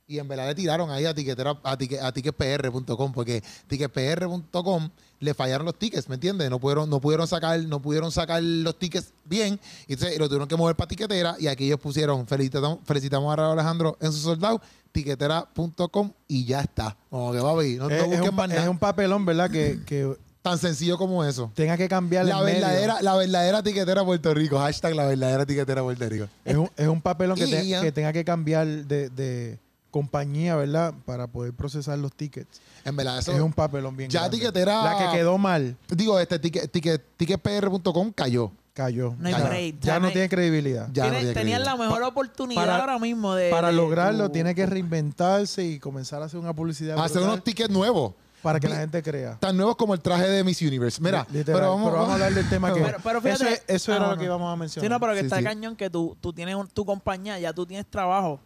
Y en verdad le tiraron ahí a tiquetera, a, tique- a ticketpr.com, porque ticketpr.com le fallaron los tickets, ¿me entiendes? No pudieron, no pudieron sacar, no pudieron sacar los tickets bien, y entonces lo tuvieron que mover para tiquetera, y aquí ellos pusieron, felicitamos, felicitamos a Raúl Alejandro en su soldado, tiquetera.com y ya está. Como que va a no, no es, es un, es un papelón, ¿verdad? Que, que Tan sencillo como eso. tenga que cambiar La el medio. verdadera, la verdadera tiquetera Puerto Rico. Hashtag la verdadera tiquetera Puerto Rico. Es un, es un papelón que, te- tenga que cambiar de, de compañía, ¿verdad? Para poder procesar los tickets. En verdad, eso. es un papelón bien ya grande. tiquetera- La que quedó mal, Digo, este ticket, ticket, ticketpr.com cayó. cayó. No hay ya break. ya Ya no hay- tiene credibilidad. Ya no Tiene- tenían la mejor oportunidad para- ahora mismo de. Para de lograrlo, tu- tiene que reinventarse y comenzar a hacer una publicidad Hacer brutal unos tickets nuevos. Para que la gente crea. Tan nuevos como el traje de Miss Universe. Mira, Literal, pero vamos, a hablar del tema que... Pero- pero fíjate- eso, eso Ah, era no, lo que íbamos a Sí, mencionar. no, pero que Sí, está sí. cañón que tú, tú tienes un- tu compañía, ya tú tienes trabajo,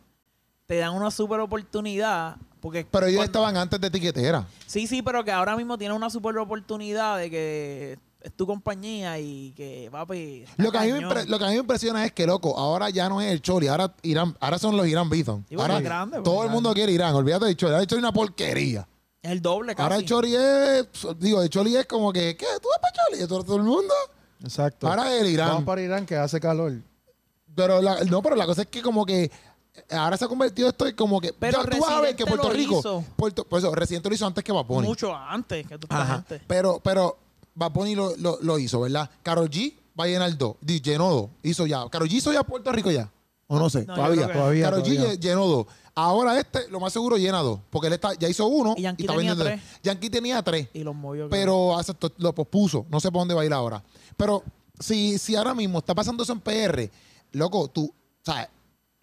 te dan una super oportunidad. Porque Pero ellos cuando- estaban antes de tiquetera. Sí, sí, pero que ahora mismo tienes una super oportunidad de que es tu compañía y que, papi. Lo que, a mí me lo que a mí me impresiona es que, loco, ahora ya no es el Choli, ahora Irán, ahora son los Irán. Sí, porque Ahora es grande, porque todo el mundo quiere Irán, olvídate del Choli. Ahora el Choli es una porquería. Es el doble, casi. Ahora el Choli es, digo, el Choli es como que, ¿qué? ¿Tú vas para Choli? ¿Y todo, todo el mundo? Exacto. Ahora el Irán. Vamos para Irán que hace calor. Pero la, no, pero la cosa es que como que ahora se ha convertido esto en como que Pero ya tú vas a ver que Puerto Rico. Puerto, por eso Residente lo hizo antes que Bunny. Mucho antes que tú estás Ajá. antes. Pero, pero Bunny lo, lo, lo hizo, ¿verdad? Karol G va a llenar dos. Di- Llenó dos. Hizo ya. Karol G hizo ya Puerto Rico ya. O no sé, No, todavía. Todavía, Karol G llenó dos. Ahora este, lo más seguro, llena dos. Porque él está, ya hizo uno Y Yankee está tenía vendiendo. tres. Yankee tenía tres. Y los movió. Pero aceptó- lo pospuso. No sé por dónde va a ir ahora. Pero si, si ahora mismo está pasando eso en PR, loco, tú, ¿sabes?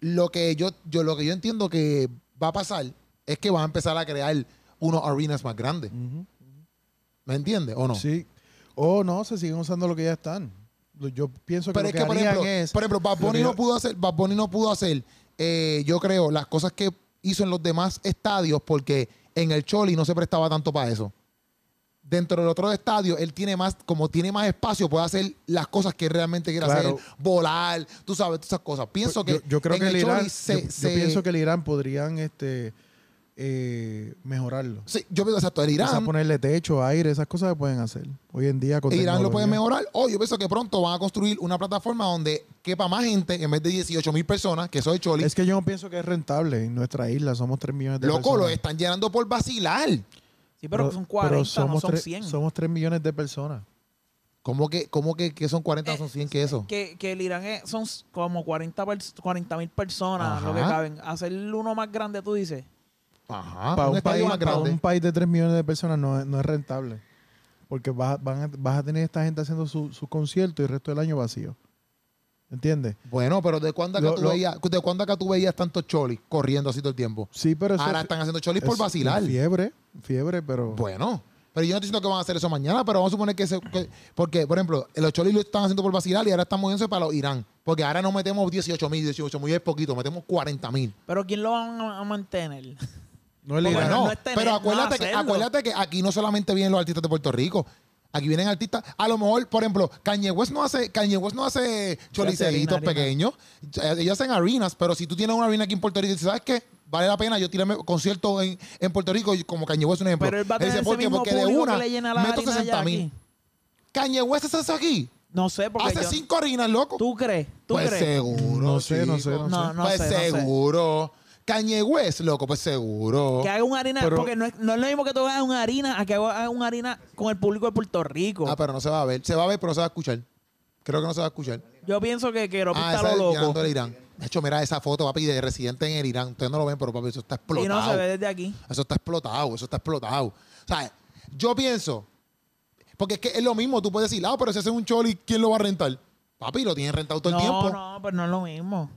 Lo que yo, yo, lo que yo entiendo que va a pasar es que van a empezar a crear unos arenas más grandes. ¿Me entiendes? ¿O no? Sí. O no, se siguen usando lo que ya están. Yo pienso que Pero lo es que, que, por harían ejemplo, es... por ejemplo, Bad Bunny que no pudo hacer, Bad Bunny no pudo hacer, eh, yo creo, las cosas que hizo en los demás estadios porque en el Choli no se prestaba tanto para eso. Dentro del otro estadio, él tiene más, como tiene más espacio, puede hacer las cosas que realmente quiere Claro. hacer, volar, tú sabes, todas esas cosas. Pienso que Pues yo, yo creo en que el Irán, Choli se, yo, yo se- pienso que el Irán podrían este eh, mejorarlo. sí, yo pienso exacto, el Irán, ponerle techo, aire, esas cosas se pueden hacer. Hoy en día con Irán lo puede mejorar. O yo pienso que pronto van a construir una plataforma donde quepa más gente en vez de 18 mil personas, que eso es Choli. Es que yo no pienso que es rentable en nuestra isla. Somos 3 millones de Loco, personas. lo están llenando por vacilar. Sí, pero, son 40, no somos son tres- 100. Somos 3 millones de personas. ¿Cómo que, cómo que, que son 40 Eh, son 100 que eso? Que, que el Irán es- son como 40 mil personas Ajá. lo que caben. Hacer uno más grande, tú dices. Ajá, para un país, más para grande. un país de 3 millones de personas no, es- no es rentable. Porque vas, van a, vas a tener esta gente haciendo su, su concierto y el resto del año vacío. ¿Entiendes? Bueno, pero ¿de cuándo acá, Lo- tú, lo- veías, ¿de cuándo acá tú veías tantos cholis corriendo así todo el tiempo? Sí, pero eso Ahora es- están haciendo cholis por vacilar. Fiebre, fiebre, pero... Bueno, pero yo no estoy diciendo que van a hacer eso mañana, pero vamos a suponer que, se, que- porque, por ejemplo, los cholis lo están haciendo por vacilar y ahora están moviéndose para los Irán. Porque ahora no metemos 18 mil, 18 mil es poquito, metemos 40 mil. Pero ¿quién lo van a mantener? No Porque Irán. no Bueno, es tener, pero no acuérdate, que, acuérdate que aquí no solamente vienen los artistas de Puerto Rico. Aquí vienen artistas, a lo mejor, por ejemplo, Kanye West no hace, Kanye West no hace harina. pequeños. Ellos hacen arenas, pero si tú tienes una arena aquí en Puerto Rico ¿sabes qué? Vale la pena yo tirarme conciertos en, en Puerto Rico, y como Kanye West, un ejemplo. Pero él va a dice, tener ¿por ese qué? mismo Porque de una que le llena la meto harina 60 allá mil. Kanye West hace eso aquí. No sé, porque Hace yo- cinco arenas, loco. ¿Tú crees? ¿Tú pues crees? seguro. No sé, no chico. sé, no No, sé. no pues sé, no sé. West, loco, pues seguro. Que haga una harina, Pero- porque no es, no es lo mismo que tú hagas una harina a que haga una harina con el público de Puerto Rico. Ah, pero no se va a ver. Se va a ver, pero no se va a escuchar. Creo que no se va a escuchar. Yo pienso que quiero Ah, pintar es lo loco. el Irán. De hecho, mira esa foto, papi, de residente en el Irán. Ustedes no lo ven, pero papi, eso está Y explotado. no se ve desde aquí. Eso está explotado, eso está explotado. O sea, yo pienso, porque es que es lo mismo, tú puedes decir, ah, pero si hace un choli, ¿quién lo va a rentar? Papi, lo tienen rentado todo no, el tiempo. no, pero no es lo mismo.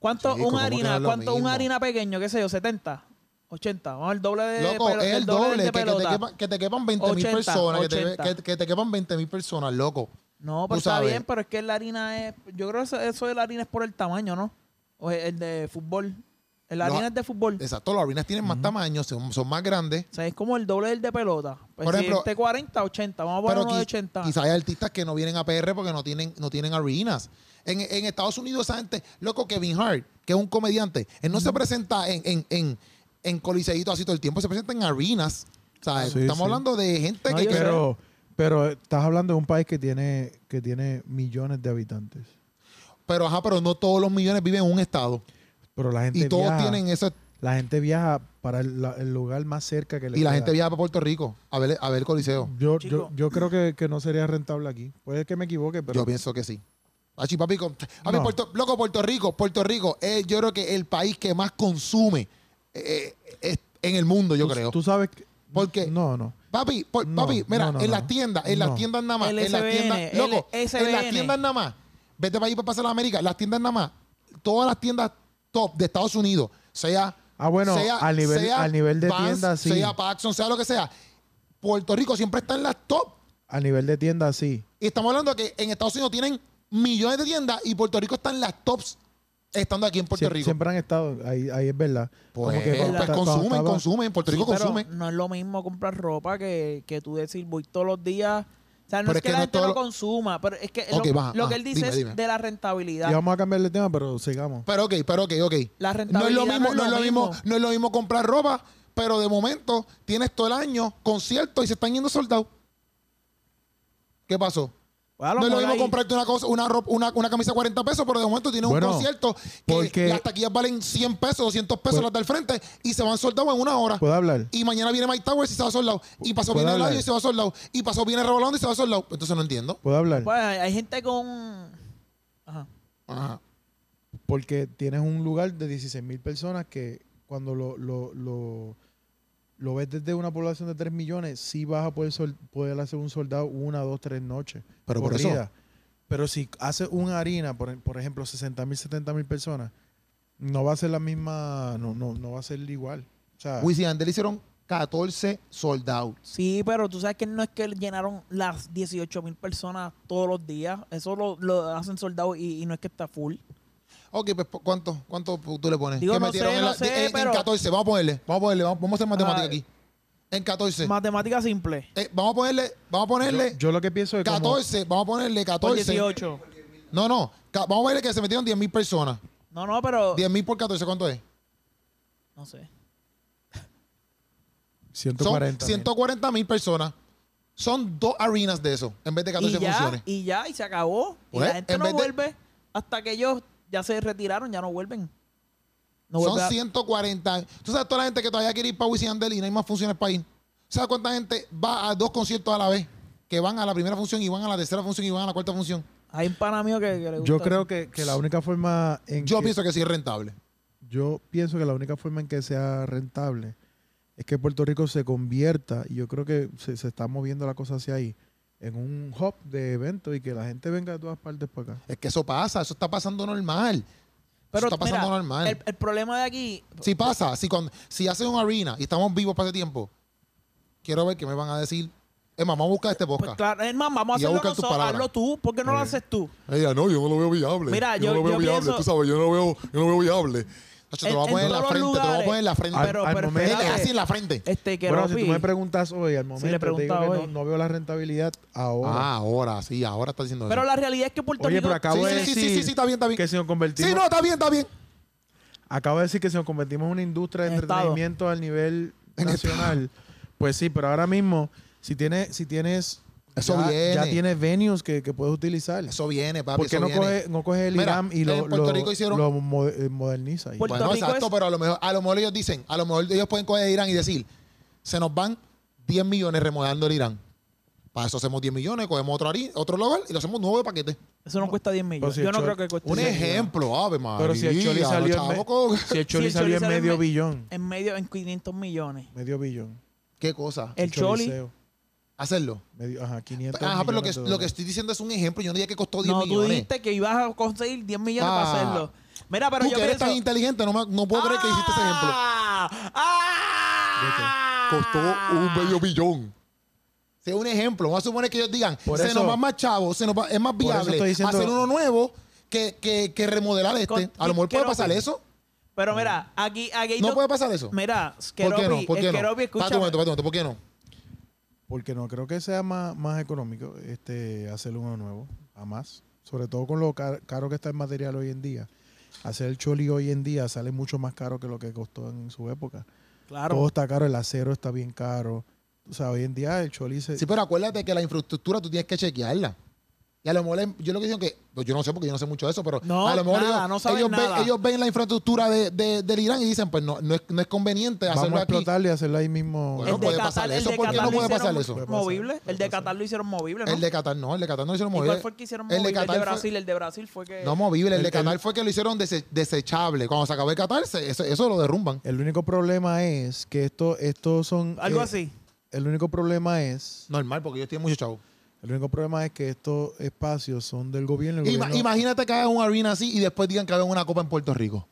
¿Cuánto ¿cómo una harina, cuánto una harina pequeño, qué sé yo, 70, 80, vamos el doble de Loco, pelo- es el doble, de que, que te quepan, que te quepan 20 mil 80, personas, que te, 80. que- que te quepan 20 mil personas, loco. No, pero está sabes. bien, pero es que la harina es, yo creo que eso, de la harina es por el tamaño, ¿no? O el de fútbol. La Los- harina es de fútbol. Exacto, las harinas tienen más tamaño, son, son más grandes. O sea, es como el doble del de pelota. Pues Por si ejemplo, este 40, 80. Vamos a poner uno de qui- 80. quizás hay artistas que no vienen a PR porque no tienen, no tienen arenas. En, en Estados Unidos, esa gente, loco, Kevin Hart, que es un comediante, él no se presenta en, en, en, en coliseitos así todo el tiempo, se presenta en arenas. O sea, Sí, estamos sí. hablando de gente No, que... Pero, pero estás hablando de un país que tiene, que tiene millones de habitantes. pero, ajá, pero no todos los millones viven en un estado. Pero la gente Y todos viaja, tienen ese... la gente viaja para el, la- el lugar más cerca que le Y la queda. gente viaja para Puerto Rico a ver, a ver el coliseo. Yo, yo, yo creo que, que no sería rentable aquí. Puede que me equivoque, pero Yo pienso que sí. Papi, con- papi, No. Puerto, loco, Puerto Rico, Puerto Rico es yo creo que el país que más consume eh, eh, en el mundo, yo tú, creo. tú sabes que... Porque- No, no. Papi, por- No, papi, mira, no, no, en no. las tiendas, en las No. tiendas nada más, en las tiendas, loco, en las tiendas nada más, vete para allí para pasar a América, las tiendas nada más, todas las tiendas top de Estados Unidos, sea, Ah, bueno, sea- al nivel, sea al nivel de Vans, tienda, sí. sea Paxson, sea lo que sea, Puerto Rico siempre está en las top. A nivel de tienda, sí. Y estamos hablando de que en Estados Unidos tienen millones de tiendas y Puerto Rico está en las tops estando aquí en Puerto Sie- Rico. Siempre han estado, ahí, ahí es verdad. Pues, Como que cuando pues cuando consumen, estaba- consumen, Puerto Rico Sí, pero consume. no es lo mismo comprar ropa que, que tú decir voy todos los días. O sea, no Pero es es que, que la no gente todo no lo- consuma, pero es que lo, baja, lo baja. que él dice Dime, es dime. de la rentabilidad. Y vamos a cambiar de tema, pero sigamos. Pero ok, pero ok, ok. La No es rentabilidad lo mismo, no es lo mismo, mismo. no es lo mismo comprar ropa, pero de momento tienes todo el año conciertos y se están yendo soldados. ¿Qué pasó? A lo No es lo mismo ahí- comprarte una cosa, una, ropa- una, una camisa de 40 pesos, pero de momento tienes Bueno, un concierto que porque- las taquillas valen 100 pesos, 200 pesos Pues- las del frente y se van soldados en una hora. ¿Puedo hablar? Y mañana viene Mike Towers y se va soldado. Y pasó ¿Puedo viene? Eladio y se va soldado. Y pasó viene Revolando y se va soldado. Entonces no entiendo. ¿Puedo hablar? Pues hay hay gente con. Ajá. Ajá. Porque tienes un lugar de 16 mil personas que cuando lo, lo, lo, lo ves desde una población de 3 millones, sí vas a poder, sol- poder hacer un soldado una, dos, tres noches. Pero por eso- corrida. Pero si haces una harina, por, por ejemplo, 60 mil, 70 mil personas, no va a ser la misma, no, no, no va a ser igual. O sea, Wisin y Yandel hicieron 14 soldados. Sí, pero tú sabes que no es que llenaron las 18 mil personas todos los días. Eso lo, lo hacen soldados y, y no es que está full. Ok, pues ¿cuánto, cuánto tú le pones? Digo, ¿Qué no metieron sé, en, no la- sé, en- en pero- 14, vamos a ponerle, vamos a ponerle, vamos, vamos a hacer matemática Ah, aquí. En 14. Matemática simple. Eh, vamos a ponerle, vamos a ponerle yo, yo lo que pienso es como, 14, vamos a ponerle Por 14. 18. No, no, ca- vamos a ponerle que se metieron 10 mil personas. No, no, pero. 10 mil por 14, ¿cuánto es? No sé. 140 Son mil. 140 mil personas. Son dos arenas de eso, en vez de 14 Y ya, funciones. y ya, y se acabó. Y Pues, la gente en no vez de- vuelve hasta que ellos ya se retiraron, ya no vuelven. No Son vuelve a- 140. ¿Tú sabes toda la gente que todavía quiere ir para Wisin y Yandel y no hay más funciones para ir? ¿Sabes cuánta gente va a dos conciertos a la vez? Que van a la primera función y van a la tercera función y van a la cuarta función. Hay un pana mío que, que le gusta. Yo creo que, que la única forma en Yo que, pienso que sí es rentable. yo pienso que la única forma en que sea rentable es que Puerto Rico se convierta, y yo creo que se, se está moviendo la cosa hacia ahí, en un hub de eventos y que la gente venga de todas partes para acá. Es que eso pasa, eso está pasando normal. Pero eso está pasando mira, normal. El, el problema de aquí. Si pasa, si, cuando, si hacen una arena y estamos vivos para ese tiempo, quiero ver qué me van a decir. Es más, vamos a buscar este Pues podcast. claro, es más, vamos a hacerlo nosotros. Hazlo tú. ¿Por qué no lo Eh. haces tú? Ella, no, yo no lo veo viable. Mira, yo- no lo veo yo viable, pienso- tú sabes, yo no lo veo, yo no lo veo viable. Te lo voy a poner en la frente, te lo voy a poner en la frente. Pero, al pero momento- espérate. así en la frente. Este, que Bueno, si tú me preguntas hoy, al momento, le te digo preguntaba que hoy. no, no veo la rentabilidad ahora. Ah, ahora, sí, ahora está diciendo Pero eso. la realidad es que Puerto Oye, Rico. pero acabo Sí, de sí, decir sí, sí, sí, está bien, está bien. que si nos convertimos, Sí, no, está bien, está bien. acabo de decir que si nos convertimos en una industria de En estado. entretenimiento al nivel nacional, pues sí, pero ahora mismo, si tienes, si tienes, Eso ya, viene. ya tienes venues que, que puedes utilizar. Eso viene, papi, ¿Por qué eso no viene. coges no coge el Mira, IRAM y lo, en Puerto lo- Rico hicieron- lo eh, moderniza? ahí? Puerto bueno, Rico exacto, es- pero a lo, mejor, a lo mejor ellos dicen, a lo mejor ellos pueden coger Irán y decir, se nos van 10 millones remodelando el Irán. Para eso hacemos 10 millones, cogemos otro, otro lugar y lo hacemos nuevo de paquete. Eso no cuesta 10 millones. Si Yo el no Chol- creo que cueste Un 10 millones. ejemplo, ave María. Pero si el Choli salió en, me- con- si el Choli Si el salió Choli en en medio me- billón, En medio, en 500 millones. medio billón. ¿Qué cosa? El Choli. Choliseo, Hacerlo. medio- ajá, 500 Ajá, pero lo que, millones lo estoy diciendo es un ejemplo. Yo no dije que costó 10 No, tú millones. dijiste que ibas a conseguir 10 millones Ah. para hacerlo. Mira, pero Tú yo que eres pienso... tan inteligente, no, me- no puedo creer que hiciste ese ejemplo. ¡Ah! Costó un medio billón. Sea un ejemplo. Vamos a suponer que ellos digan, Por se eso- nos va más chavo, se nos va- es más viable diciendo- hacer uno nuevo que, que, que remodelar este. Con- a lo mejor puede pasar eso. Pero mira, aquí, aquí hay No dos- puede pasar eso. Mira, ¿Por qué no? ¿Por qué no? Un escúchame. momento, momento, ¿por qué no? Porque no creo que sea más, más económico este hacer uno nuevo, a más. Sobre todo con lo car- caro que está el material hoy en día. Hacer el choli hoy en día sale mucho más caro que lo que costó en su época. Claro. Todo está caro, el acero está bien caro. O sea, hoy en día el choli se... Sí, pero acuérdate que la infraestructura tú tienes que chequearla. Y a lo mejor, yo lo que digo que, pues yo no sé porque yo no sé mucho de eso, pero No, a lo mejor nada, ellos, no. Ven, ellos ven la infraestructura de, de- del Irán y dicen, pues no, no, es, no es conveniente Vamos hacerlo a aquí. explotarlo y hacerlo ahí mismo. Bueno, puede Qatar, pasar eso, ¿por qué Qatar no puede pasar eso? Puede pasar, Movible. El de pasar. Qatar lo hicieron movible, ¿no? El de Qatar no, el de Qatar no lo hicieron ¿Y movible. cuál fue el que hicieron El de movible? El de, Qatar fue- Brasil. El de Brasil fue que... No movible, el, de Qatar fue que lo hicieron dese- desechable. Cuando se acabó el Qatar, se- eso, eso lo derrumban. El único problema es que esto, estos son... Algo eh, así. El único problema es... Normal, porque ellos tienen mucho chavo. El único problema es que estos espacios son del gobierno. El Ima- gobierno- imagínate que hagan un arena así y después digan que hagan una copa en Puerto Rico.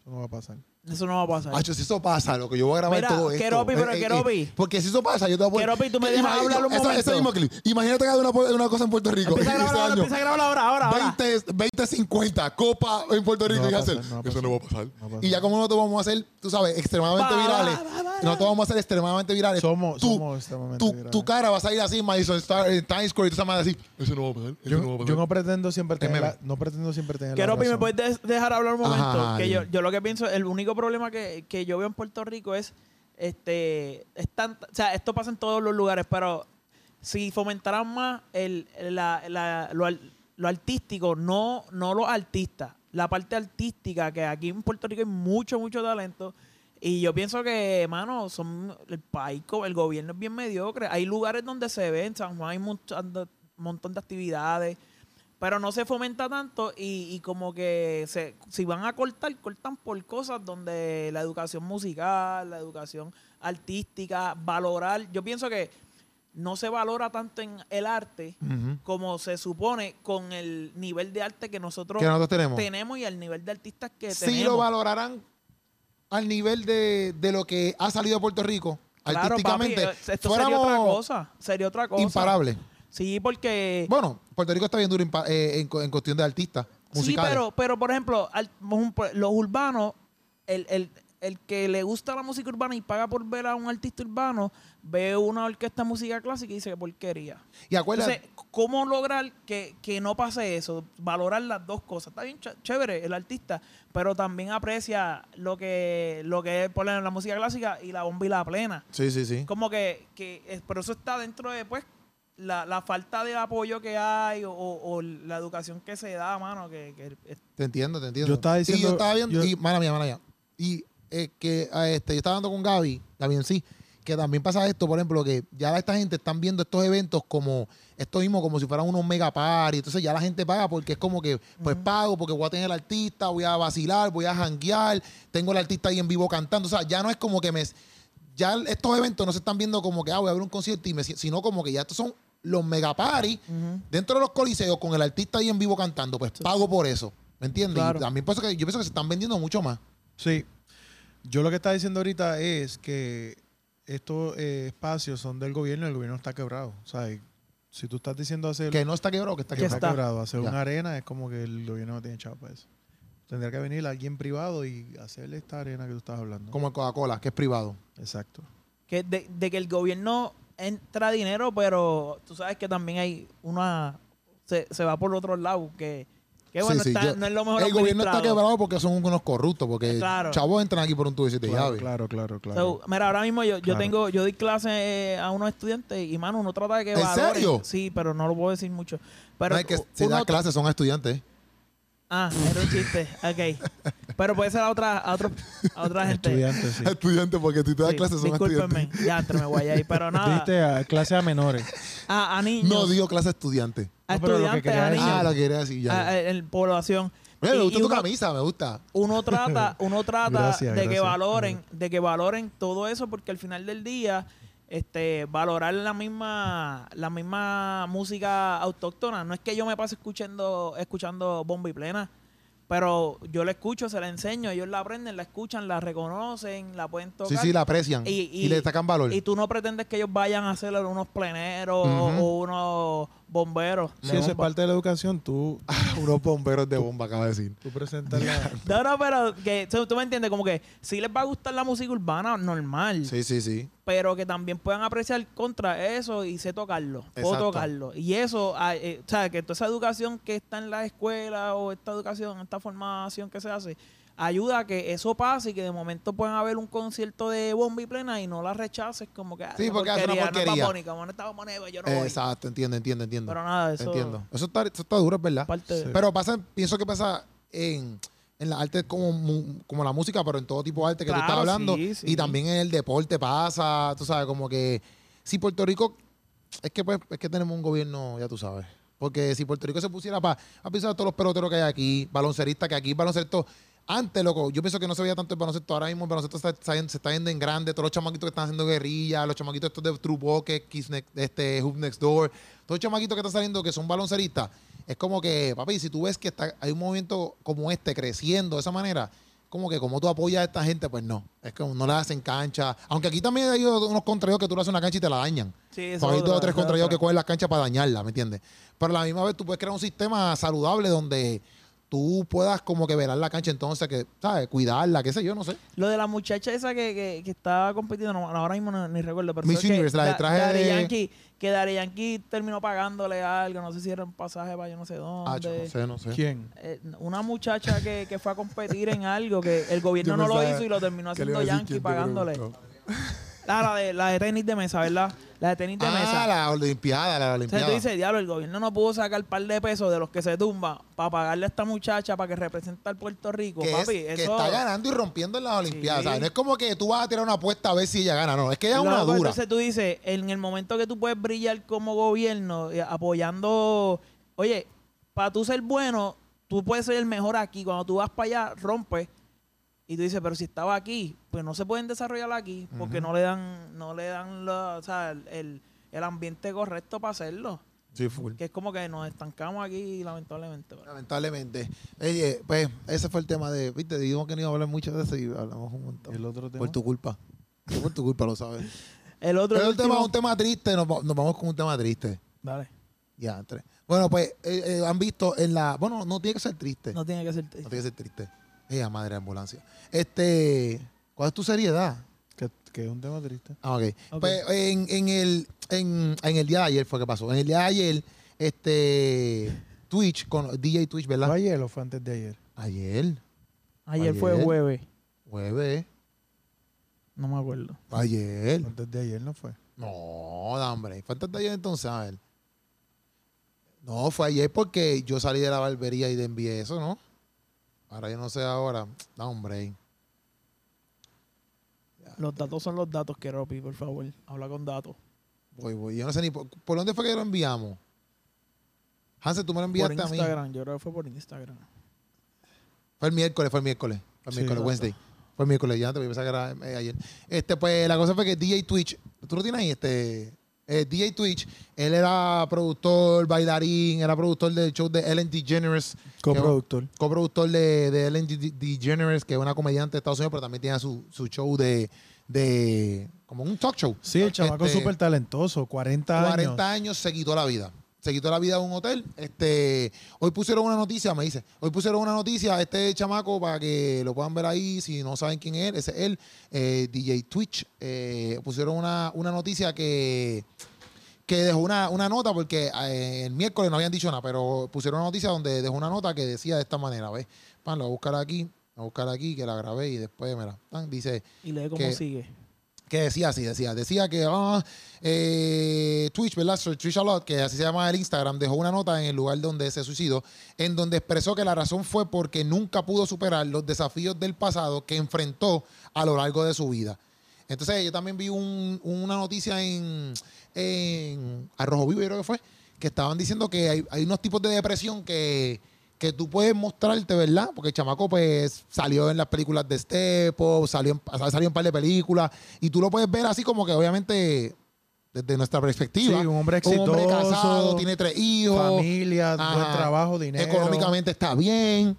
Eso no va a pasar. Eso no va a pasar. Hacho, si eso pasa, lo que yo voy a grabar Mira, todo esto. Keropi, pero Eh, eh, Keropi. eh, porque si eso pasa, yo te voy a poner. Keropi, tú me dejas Imagina- hablar un momento. Ese mismo clip. Imagínate que hagan una, una cosa en Puerto Rico. Empieza a grabar ahora, empieza a grabar ahora, ahora, ahora. 20, 20, 50, Copa en Puerto Rico. No y hacer. no Eso no va a pasar. No va a pasar. Y ya como nosotros vamos a hacer, tú sabes, extremadamente Va, virales. va, va. Nosotros vamos a ser extremadamente virales. Somos, Tú- somos extremadamente tu, virales. tu cara va a salir así Madison Star, en Times Square y tú madre así. Eso no va a pasar. Eso Yo, no va a pasar. yo no pretendo siempre tener la, no pretendo siempre tener Keropi, ¿me puedes des- dejar hablar un momento? Que yo lo que pienso, el único problema que, que yo veo en Puerto Rico es, este, es o sea, esto pasa en todos los lugares, pero si fomentaran más el, la- la- lo, lo artístico, no, no los artistas, la parte artística, que aquí en Puerto Rico hay mucho, mucho talento. Y yo pienso que, mano, son el país, el gobierno es bien mediocre. Hay lugares donde se ven, en San Juan hay un montón de actividades. Pero no se fomenta tanto y, y como que se, si van a cortar, cortan por cosas donde la educación musical, la educación artística, valorar, yo pienso que no se valora tanto en el arte como se supone con el nivel de arte que nosotros, Que nosotros tenemos. tenemos y el nivel de artistas que Sí tenemos. lo valorarán al nivel de, de lo que ha salido de Puerto Rico, Claro, artísticamente. papi, esto sería otra cosa, sería otra cosa. imparables. Sí, porque Bueno, Puerto Rico está bien duro impa- eh, en, cu- en cuestión de artistas musicales. Sí, pero, pero por ejemplo, al- un- los urbanos, el, el, el que le gusta la música urbana y paga por ver a un artista urbano, ve una orquesta de música clásica y dice que porquería. y acuérdate, Entonces, ¿cómo lograr que, que no pase eso? Valorar las dos cosas. Está bien ch- chévere el artista, pero también aprecia lo que, lo que es por la música clásica y la bomba y la plena. sí, sí, sí. Como que, que pero eso está dentro de pues la, la falta de apoyo que hay o, o la educación que se da, mano, que, que es- Te entiendo, te entiendo. Yo estaba Y diciendo- yo estaba viendo, yo- y mala mía, mala mía. Y eh, que ah, este, yo estaba hablando con Gaby, Gaby en sí, que también pasa esto, por ejemplo, que ya esta gente están viendo estos eventos como, esto mismo, como si fueran unos mega party. Entonces ya la gente paga porque es como que, pues pago porque voy a tener al artista, voy a vacilar, voy a janguear, tengo al artista ahí en vivo cantando. O sea, ya no es como que me. Ya estos eventos no se están viendo como que, ah, voy a ver un concierto y me si- sino como que ya estos son los mega party Ujú. dentro de los coliseos con el artista ahí en vivo cantando, pues pago por eso. ¿Me entiendes? Claro. Y también pienso que, yo pienso que se están vendiendo mucho más. Sí. Yo lo que está diciendo ahorita es que estos eh, espacios son del gobierno y el gobierno está quebrado. O sea, si tú estás diciendo hacer Que no está quebrado, que está que Que quebrado. está está. quebrado, hacer Ya. una arena es como que el gobierno no tiene chavo para eso. Tendría que venir alguien privado y hacerle esta arena que tú estás hablando. Como el Coca-Cola, que es privado. Exacto. que de, de que el gobierno entra dinero, pero tú sabes que también hay una se, se va por otro lado que, que bueno, Sí, sí, está- yo- no es lo mejor el gobierno está quebrado porque son unos corruptos, porque Claro. chavos entran aquí por un tubo de siete Claro, llaves. claro, claro, claro. So, mira, ahora mismo yo, yo tengo, yo doy clases eh, a unos estudiantes y mano, uno trata de que ¿En serio? Sí, pero no lo puedo decir mucho. Pero no hay que si uno da clases, son estudiantes. Ah, era un chiste. Ok. Pero puede ser a otra, a otro, a otra gente. Estudiantes, sí. estudiantes, porque si tú das Sí, clases, son discúlpenme. estudiantes. Ya, entre me voy ahí. Pero nada. Diste a clase a menores. A, a niños. No digo clases estudiantes. a No, pero lo que estudiantes, quería a decir- niños. Ah, lo que quería decir ya. a- a- en población. Oye, me Y- gusta y tu uno- camisa, me gusta. uno trata, uno trata Gracias, de que gracias. valoren, de que valoren todo eso, porque al final del día, este, valorar la misma, la misma música autóctona. No es que yo me pase escuchando, escuchando bomba y plena, pero yo la escucho, se la enseño, ellos la aprenden, la escuchan, la reconocen, la pueden tocar. Sí, sí, la aprecian. Y- Y, y- le sacan valor. Y tú no pretendes que ellos vayan a hacer unos pleneros o unos bomberos. Si eso es parte de la educación, tú, Unos bomberos de bomba, acaba de decir. tú presentas la... No, no, pero que tú, me entiendes, como que si les va a gustar la música urbana, normal. Sí, sí, sí. Pero que también puedan apreciar contra eso y sé tocarlo. Puedo Exacto. tocarlo. Y eso, ah, eh, o sea, que toda esa educación que está en la escuela o esta educación, esta formación que se hace, ayuda a que eso pase y que de momento puedan haber un concierto de bomba y plena y no la rechaces como que ah, Sí, porque hace una no es porquería. No está Bad Bunny, pues yo no voy. Exacto, entiendo, entiendo, entiendo. Pero nada, eso entiendo. Eso está, eso está duro, es verdad. parte de- Sí. Pero pasa, pienso que pasa en, en la arte como, como la música, pero en todo tipo de arte que tú estás hablando. sí, sí. Y también en el deporte pasa, tú sabes, como que si Puerto Rico, es que pues, es que tenemos un gobierno, ya tú sabes. Porque si Puerto Rico se pusiera para a pensar todos los peloteros que hay aquí, balonceristas que aquí, baloncesto. Antes, loco, yo pienso que no se veía tanto el baloncesto. Ahora mismo el baloncesto está- está- se está yendo en grande. Todos los chamaquitos que están haciendo guerrilla, los chamaquitos estos de True Bokeh, Kiss Next- este, Hoop Next Door, todos los chamaquitos que están saliendo que son balonceristas. Es como que, papi, si tú ves que está, hay un movimiento como este creciendo de esa manera, como que como tú apoyas a esta gente, pues no. Es que no le hacen cancha. Aunque aquí también hay unos contrarios que tú le haces una cancha y te la dañan. Sí, eso Porque hay dos o tres contrarios que cogen las canchas para dañarla, ¿me entiendes? Pero a la misma vez tú puedes crear un sistema saludable donde tú puedas como que velar la cancha entonces, que, ¿sabes? Cuidarla, qué sé yo, no sé. Lo de la muchacha esa que, que, que estaba compitiendo, no, ahora mismo no, ni recuerdo, pero Miss Universe, la de traje Daddy de- Yankee, que Daddy Yankee terminó pagándole algo, no sé si era un pasaje para yo no sé Ah, yo dónde. no sé, no sé. ¿Quién? Eh, una muchacha que, que fue a competir en algo que el gobierno no lo hizo y lo terminó haciendo Yankee pagándole. Ah, la de, la de tenis de mesa, ¿verdad? La de tenis de Ah, mesa. la Olimpiada, la Olimpiada. tú dices, diablo, el gobierno no pudo sacar par de pesos de los que se tumba para pagarle a esta muchacha para que represente al Puerto Rico, que, es- papi. que eso, está ganando y rompiendo en las Olimpiadas. No es como que tú vas a tirar una apuesta a ver si ella gana, no. Es que ella es una dura. Entonces tú dices, en el momento que tú puedes brillar como gobierno, eh, apoyando, oye, para tú ser bueno, tú puedes ser el mejor aquí. Cuando tú vas para allá, rompes. Y tú dices, pero si estaba aquí, pues no se pueden desarrollar aquí porque Ujú. no le dan, no le dan la- o sea, el, el- el ambiente correcto para hacerlo. Sí, full. Que es como que nos estancamos aquí, lamentablemente. pero- Lamentablemente. Oye, pues ese fue el tema de, viste, dijimos que no iba a hablar mucho de eso y hablamos un montón. El otro tema. Por tu culpa. Por tu culpa, lo sabes. El otro Pero el último- tema, un tema triste, nos, nos vamos con un tema triste. Dale, Ya, tres. Bueno, pues eh, eh, han visto en la. Bueno, no tiene que ser triste. No, no tiene que ser... tiene que ser triste. Ella, madre de ambulancia. Este. ¿Cuál es tu seriedad? Que, que es un tema triste. Ah, ok. Ok. Pues en, en el, en, en el día de ayer fue que pasó. En el día de ayer, este. Twitch, con DJ Twitch, ¿Fue ¿verdad? ayer o fue antes de ayer? Ayer. Ayer fue Ayer. jueves. Jueves. No me acuerdo. Ayer. Antes de ayer no fue. No, da, hombre. Fue antes de ayer entonces, a ver. No, fue ayer porque yo salí de la barbería y te envié eso, ¿no? Ahora yo no sé ahora. Da, hombre. Los datos son los datos, Keropi, por favor. Habla con datos. Voy, voy. Yo no sé ni por, ¿por dónde fue que lo enviamos. Hansel, tú me lo Por enviaste a mí. Instagram, yo creo que fue por Instagram. Fue el miércoles, fue el miércoles. Fue el Sí, miércoles, exacto. Wednesday. Fue el miércoles, ya te voy a pensar que era eh, ayer. Este, pues la cosa fue que DJ Twitch, tú lo tienes ahí, este. Eh, DJ Twitch, él era productor, bailarín, era productor del show de Ellen DeGeneres, Coproductor. coproductor de, de Ellen De- DeGeneres, que es una comediante de Estados Unidos, pero también tiene su, su show de, de. como un talk show. Sí, el chamaco es Este, súper talentoso. 40 años. 40 años se quitó la vida. Se quitó la vida de un hotel. Este, hoy pusieron una noticia, me dice. Hoy pusieron una noticia, este chamaco, para que lo puedan ver ahí, si no saben quién es ese es él, eh, DJ Twitch. eh, pusieron una, una noticia que, que dejó una, una nota, porque eh, el miércoles no habían dicho nada, pero pusieron una noticia donde dejó una nota que decía de esta manera, ¿ves? Pan, lo voy a buscar aquí, lo voy a buscar aquí, que la grabé y después, mira, tan, dice, Y lee cómo Que- sigue. Que decía así, decía, decía que eh, Twitch, ¿verdad? Sir Alot, que así se llama el Instagram, dejó una nota en el lugar donde se suicidó, en donde expresó que la razón fue porque nunca pudo superar los desafíos del pasado que enfrentó a lo largo de su vida. Entonces yo también vi un- una noticia en, en Arrojo Vivo, creo que fue, que estaban diciendo que hay, hay unos tipos de depresión que, que tú puedes mostrarte, ¿verdad? Porque el chamaco pues salió en las películas de Step Up, salió en, salió en un par de películas, y tú lo puedes ver así como que obviamente desde nuestra perspectiva. Sí, un hombre un hombre exitoso, casado, tiene tres hijos, Familia, buen trabajo, dinero. económicamente está bien.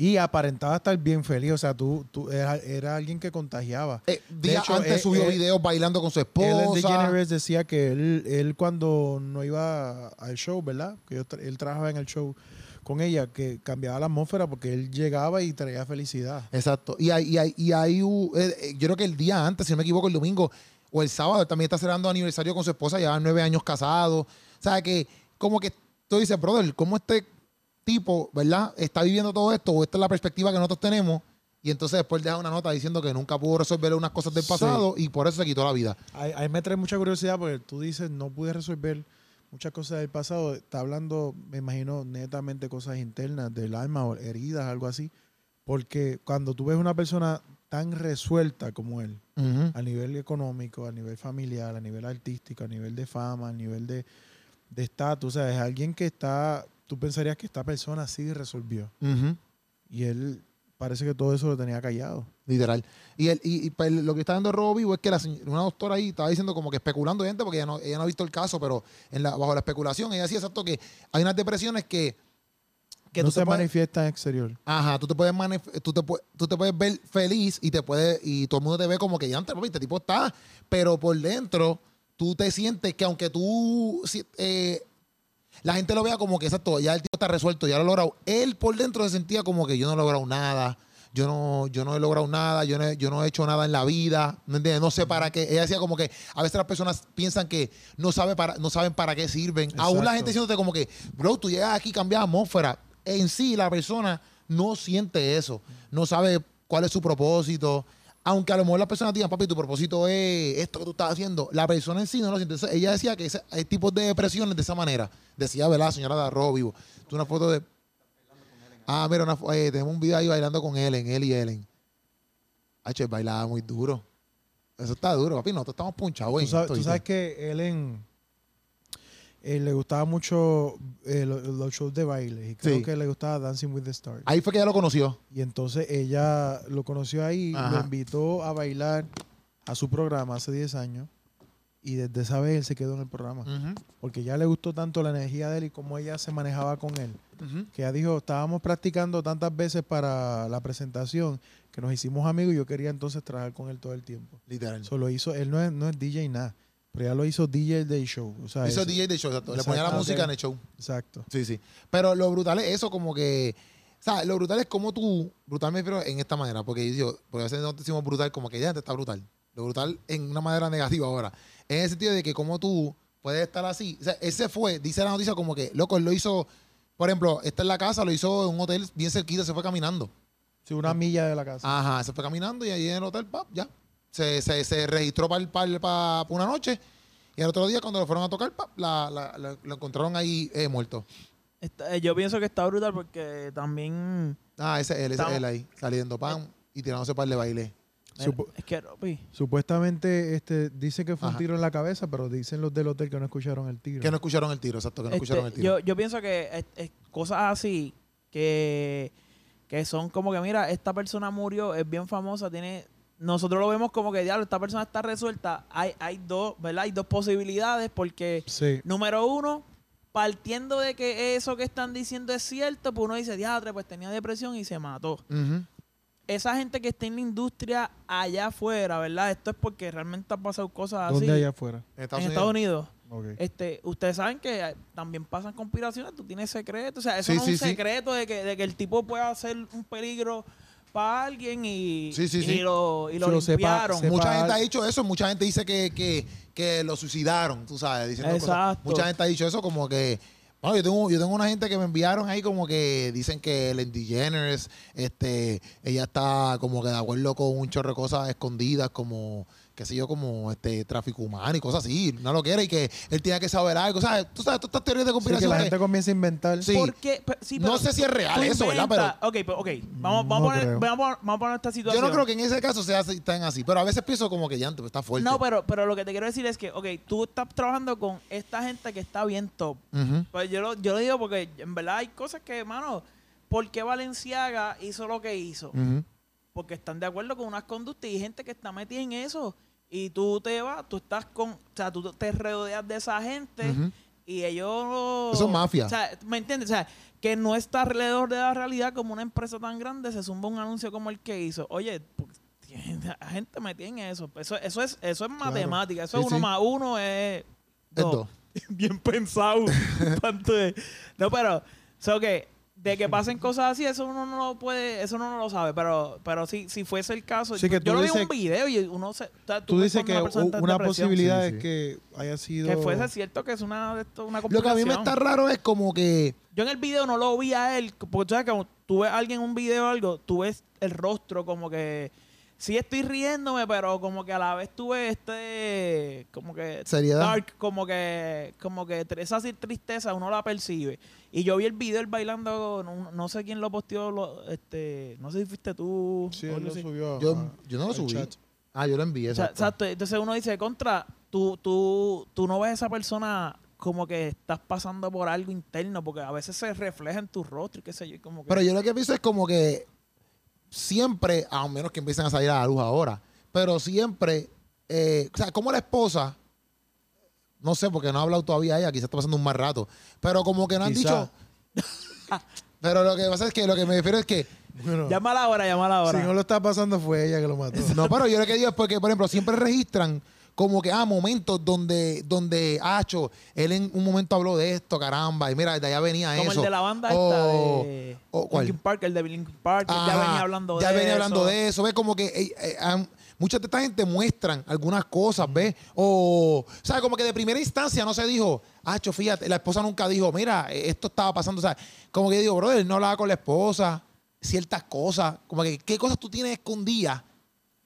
Y aparentaba estar bien feliz. O sea, tú, tú era, era alguien que contagiaba. Eh, De días hecho, antes eh, subió eh, videos bailando con su esposa. DeGeneres decía que él, él cuando no iba al show, ¿verdad? Que yo tra- él trabajaba en el show con ella, que cambiaba la atmósfera porque él llegaba y traía felicidad. Exacto. Y hay, y hay, y hay eh, eh, yo creo que el día antes, si no me equivoco, el domingo o el sábado, él también está celebrando aniversario con su esposa, llevan nueve años casados. O sea, que como que tú dices, brother, ¿cómo este tipo, verdad, está viviendo todo esto? O esta es la perspectiva que nosotros tenemos. Y entonces después deja una nota diciendo que nunca pudo resolver unas cosas del Sí. pasado y por eso se quitó la vida. Ahí me trae mucha curiosidad porque tú dices, no pude resolver muchas cosas del pasado. Está hablando, me imagino, netamente cosas internas del alma o heridas, algo así. Porque cuando tú ves una persona tan resuelta como él, a nivel económico, a nivel familiar, a nivel artístico, a nivel de fama, a nivel de de estatus, o sea, es alguien que está, tú pensarías que esta persona sí resolvió. Y él parece que todo eso lo tenía callado. Literal. Y, el, y, y, pues, lo que está dando Robo Vivo es que la una doctora ahí estaba diciendo como que especulando gente, porque ella no, ella no ha visto el caso, pero en la, bajo la especulación, ella decía exacto que hay unas depresiones que, que no tú se puedes- manifiesta en exterior. Ajá, tú te puedes tú te, tú te puedes ver feliz y te puede, y todo el mundo te ve como que ya antes, papi, este tipo está, pero por dentro tú te sientes que aunque tú eh, la gente lo vea como que exacto, ya el tipo está resuelto, ya lo ha logrado. Él por dentro se sentía como que yo no he logrado nada, yo no, yo no he logrado nada, yo no he, yo no he hecho nada en la vida, ¿me entiendes? No sé para qué. Ella decía como que a veces las personas piensan que no, sabe para, no saben para qué sirven. Aún la gente diciéndote como que, bro, tú llegas aquí, cambias atmósfera. En sí, la persona no siente eso, no sabe cuál es su propósito. Aunque a lo mejor las personas digan, papi, tu propósito es esto que tú estás haciendo, la persona en sí no lo siente. Entonces, ella decía que ese- hay tipos de depresiones de esa manera. Decía, ¿verdad, señora de Arrojo Vivo? Tú una foto de. Ah, mira, una, eh, tenemos un video ahí bailando con Ellen, él y Ellen. H, bailaba muy duro. Eso está duro, papi. Nosotros estamos punchados. Tú sabes, tú sabes que Ellen, eh, le gustaba mucho eh, lo- los, shows de baile y creo Sí. que le gustaba Dancing with the Stars. Ahí fue que ella lo conoció. Y entonces ella lo conoció ahí, Ajá. lo invitó a bailar a su programa hace 10 años y desde esa vez él se quedó en el programa. Porque ya le gustó tanto la energía de él y cómo ella se manejaba con él. Que ella dijo, estábamos practicando tantas veces para la presentación que nos hicimos amigos y yo quería entonces trabajar con él todo el tiempo. Literal. Eso lo hizo, él no es, no es DJ nada, pero ella lo hizo DJ del show. O sea, Hizo DJ de show, exacto. Le ponía la Exacto. música Ok. en el show. Exacto. Sí, sí. Pero lo brutal es eso, como que. O sea, lo brutal es como tú. Brutal me refiero en esta manera. Porque yo, porque a veces no decimos brutal, como que ya te está brutal. Lo brutal en una manera negativa ahora. En el sentido de que como tú puedes estar así. O sea, ese fue, dice la noticia como que, loco, él lo hizo. Por ejemplo, está en la casa, lo hizo en un hotel bien cerquita, se fue caminando. Sí, una milla de la casa. Ajá, se fue caminando y ahí en el hotel, pap, ya. Se, se, se registró para una noche. Y el otro día, cuando lo fueron a tocar, la, la- la- lo encontraron ahí eh, muerto. Está- eh, yo pienso que está brutal porque también. Ah, ese es él, ese es él ahí, saliendo pan y tirándose par de baile. Es que, Ropi, Supuestamente este, dice que fue Ajá. un tiro en la cabeza, pero dicen los del hotel que no escucharon el tiro. Que no escucharon el tiro, exacto, que no este, escucharon el tiro. yo, yo pienso que es- es cosas así que, que son como que, mira, esta persona murió, es bien famosa, tiene. Nosotros lo vemos como que, diablo, esta persona está resuelta. Hay, hay dos, ¿verdad? Hay dos posibilidades porque, Sí. número uno, partiendo de que eso que están diciendo es cierto, pues uno dice, diadre, pues tenía depresión y se mató. Esa gente que está en la industria allá afuera, ¿verdad? Esto es porque realmente han pasado cosas así. ¿Dónde allá afuera? En Estados en Unidos. Estados Unidos. Ok. Este, ustedes saben que eh, también pasan conspiraciones, tú tienes secretos, o sea, eso Sí, no sí, es sí. un secreto de que, de que el tipo pueda ser un peligro para alguien y, Sí, sí, sí. y lo, y lo Se lo sepa- limpiaron. sepa- Mucha gente ha dicho eso, mucha gente dice que, que, que lo suicidaron, tú sabes, diciendo cosas. Exacto. Mucha gente ha dicho eso como que... Bueno, yo tengo, yo tengo una gente que me enviaron ahí como que dicen que Ellen DeGeneres, este, ella está como que de acuerdo con un chorro de cosas escondidas, como, qué sé yo, como este tráfico humano y cosas así, no lo quiere y que él tiene que saber algo, ¿sabes? Tú sabes, todas estas teorías de Sí, que conspiración. la que- gente comienza a inventar. Sí. Porque, No pero sé si es real eso, ¿verdad? inventas- Ok, pero, ok, vamos, vamos, No a poner, vamos, a poner- vamos a poner esta yo situación. no creo que en ese caso sea así- tan así, pero a veces pienso como que ya antes está fuerte. No, pero, pero lo que te quiero decir es que, ok, tú estás trabajando con esta gente que está bien top. Ujú. Pues yo lo, yo lo digo porque en verdad hay cosas que, mano, ¿por qué Valenciaga hizo lo que hizo? Ujú. Porque están de acuerdo con unas conductas y hay gente que está metida en eso. Y tú te vas, tú estás con, o sea, tú te rodeas de esa gente y ellos... Eso es mafia. O sea, ¿me entiendes? O sea, que no está alrededor de la realidad como una empresa tan grande se zumba un anuncio como el que hizo. Oye, porque tiene a gente metida en eso. Eso, eso es, eso es matemática. Eso Sí, es uno sí. más uno es Es dos. Bien pensado. No, pero, so que de que pasen cosas así, eso uno no lo puede, eso uno no lo sabe, pero, pero si, si fuese el caso, Sí, que yo lo vi en un video y uno se, o sea, Tú ves dices cuando que persona está en una depresión, posibilidad Sí, sí. es que haya sido... que fuese cierto que es una de esto, una Lo que a mí me está raro es como que... Yo en el video no lo vi a él, porque tú sabes que cuando tú ves a alguien en un video o algo, tú ves el rostro como que sí estoy riéndome, pero como que a la vez tú ves este como que Seriedad. dark, como que como que esa tristeza uno la percibe. Y yo vi el video él bailando, no, no sé quién lo posteó, lo- este, no sé si fuiste tú. Sí, él lo subió. Yo, a- yo no lo subí. chat. Ah, yo lo envié. Exacto. exacto. Entonces uno dice, contra, tú, tú, tú no ves a esa persona como que estás pasando por algo interno, porque a veces se refleja en tu rostro y qué sé yo. Como que, Pero yo lo que pienso es como que siempre, a menos que empiecen a salir a la luz ahora, pero siempre, eh, o sea, como la esposa, no sé, porque no ha hablado todavía ella, quizás está pasando un mal rato, pero como que no han Quizá. dicho. pero lo que pasa es que lo que me refiero es que, Bueno, Llámala ahora, llámala ahora. si no lo está pasando fue ella que lo mató. no, pero yo lo que digo es porque, por ejemplo, siempre registran como que, ah, momentos donde, donde, Acho, él en un momento habló de esto, caramba, y mira, de allá venía Como eso. el de la banda O- esta de o- ¿cuál? Linkin Park, el de Linkin Park, ya venía hablando ya de venía eso. hablando de eso. ¿Ves? Como que eh, eh, de esta gente muestran algunas cosas, ¿ves? O, ¿sabes? Como que de primera instancia no se dijo, Acho, fíjate, la esposa nunca dijo, mira, eh, esto estaba pasando. O sea, como que digo, brother, no hablaba con la esposa, ciertas cosas. Como que, ¿qué cosas tú tienes escondidas?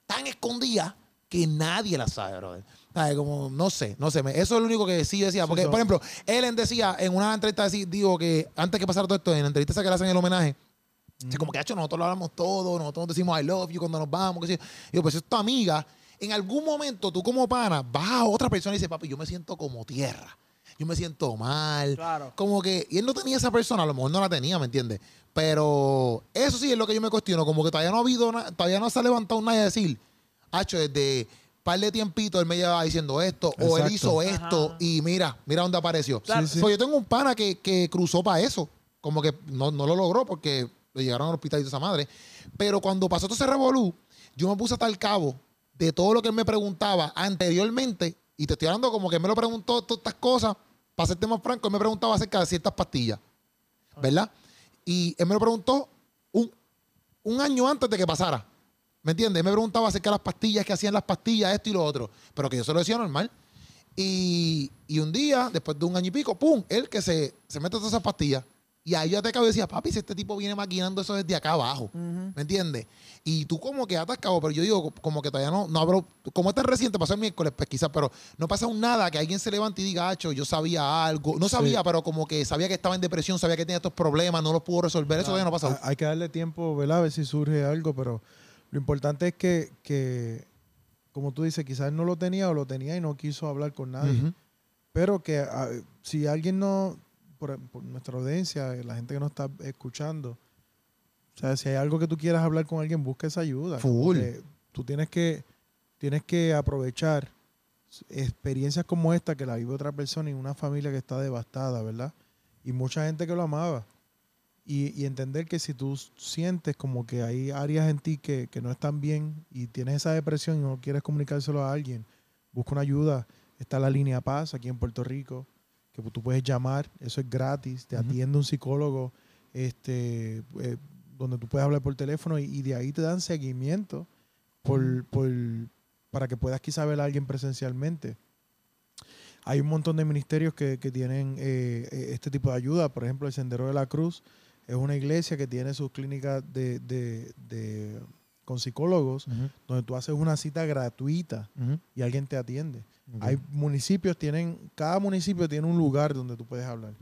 Tan escondidas que nadie las sabe, brother. No sé, no sé. me- eso es lo único que sí decía. Porque, por ejemplo, Ellen decía en una entrevista, así, digo que antes que pasara todo esto, en la entrevista esa que le hacen el homenaje, Sí, como que, hecho, nosotros lo hablamos todo, nosotros nos decimos I love you cuando nos vamos. Que sí. Y yo, pues es tu amiga. En algún momento, tú como pana, vas a otra persona y dices, papi, yo me siento como tierra. yo me siento mal. Claro. Como que, y él no tenía esa persona, a lo mejor no la tenía, ¿me entiendes? Pero eso sí es lo que yo me cuestiono, como que todavía no ha habido, na- todavía no se ha levantado nadie a decir, hacho, desde par de tiempito él me llevaba diciendo esto, o él hizo esto, Ajá. y mira, mira dónde apareció. Claro. Sí, sí. So, yo tengo un pana que, que cruzó para eso, como que no, no lo logró porque le llegaron al hospital y esa madre. Pero cuando pasó todo ese revolú, yo me puse hasta el cabo de todo lo que él me preguntaba anteriormente, y te estoy hablando como que él me lo preguntó todas estas cosas, para serte más franco, él me preguntaba acerca de ciertas pastillas, ¿verdad? Y él me lo preguntó un, un año antes de que pasara. ¿Me entiendes? Él me preguntaba acerca de las pastillas, que hacían las pastillas, esto y lo otro. Pero que yo se lo decía normal. Y, y un día, después de un año y pico, ¡pum! Él que se, se mete todas esas pastillas. Y ahí yo te acabo y decía, papi, si este tipo viene maquinando eso desde acá abajo. ¿Me entiendes? Y tú como que atascado, pero yo digo, como que todavía no, no abro, como es tan reciente, pasó el miércoles, pues quizás, pero no pasa un nada que alguien se levante y diga, Acho, yo sabía algo. No sabía, Sí. pero como que sabía que estaba en depresión, sabía que tenía estos problemas, no los pudo resolver. Eso todavía no pasa. Ha- Hay que darle tiempo, ¿verdad? A ver si surge algo, pero lo importante es que, que, como tú dices, quizás no lo tenía o lo tenía y no quiso hablar con nadie. Pero que ah, si alguien no, por, por nuestra audiencia, la gente que nos está escuchando, o sea, si hay algo que tú quieras hablar con alguien, busca esa ayuda. Full. Tú tienes que, tienes que aprovechar experiencias como esta que la vive otra persona y una familia que está devastada, ¿verdad? Y mucha gente que lo amaba. Y, y entender que si tú sientes como que hay áreas en ti que, que no están bien y tienes esa depresión y no quieres comunicárselo a alguien, busca una ayuda. Está la línea Paz aquí en Puerto Rico, que tú puedes llamar, eso es gratis, te Ujú. atiende un psicólogo, este, eh, donde tú puedes hablar por teléfono y, y de ahí te dan seguimiento por, por- para que puedas quizá ver a alguien presencialmente. Hay un montón de ministerios que, que tienen eh, eh, este tipo de ayuda. Por ejemplo, el Sendero de la Cruz es una iglesia que tiene sus clínicas de, de- de- con psicólogos, donde tú haces una cita gratuita y alguien te atiende. Hay municipios, tienen, cada municipio tiene un lugar donde tú puedes hablar.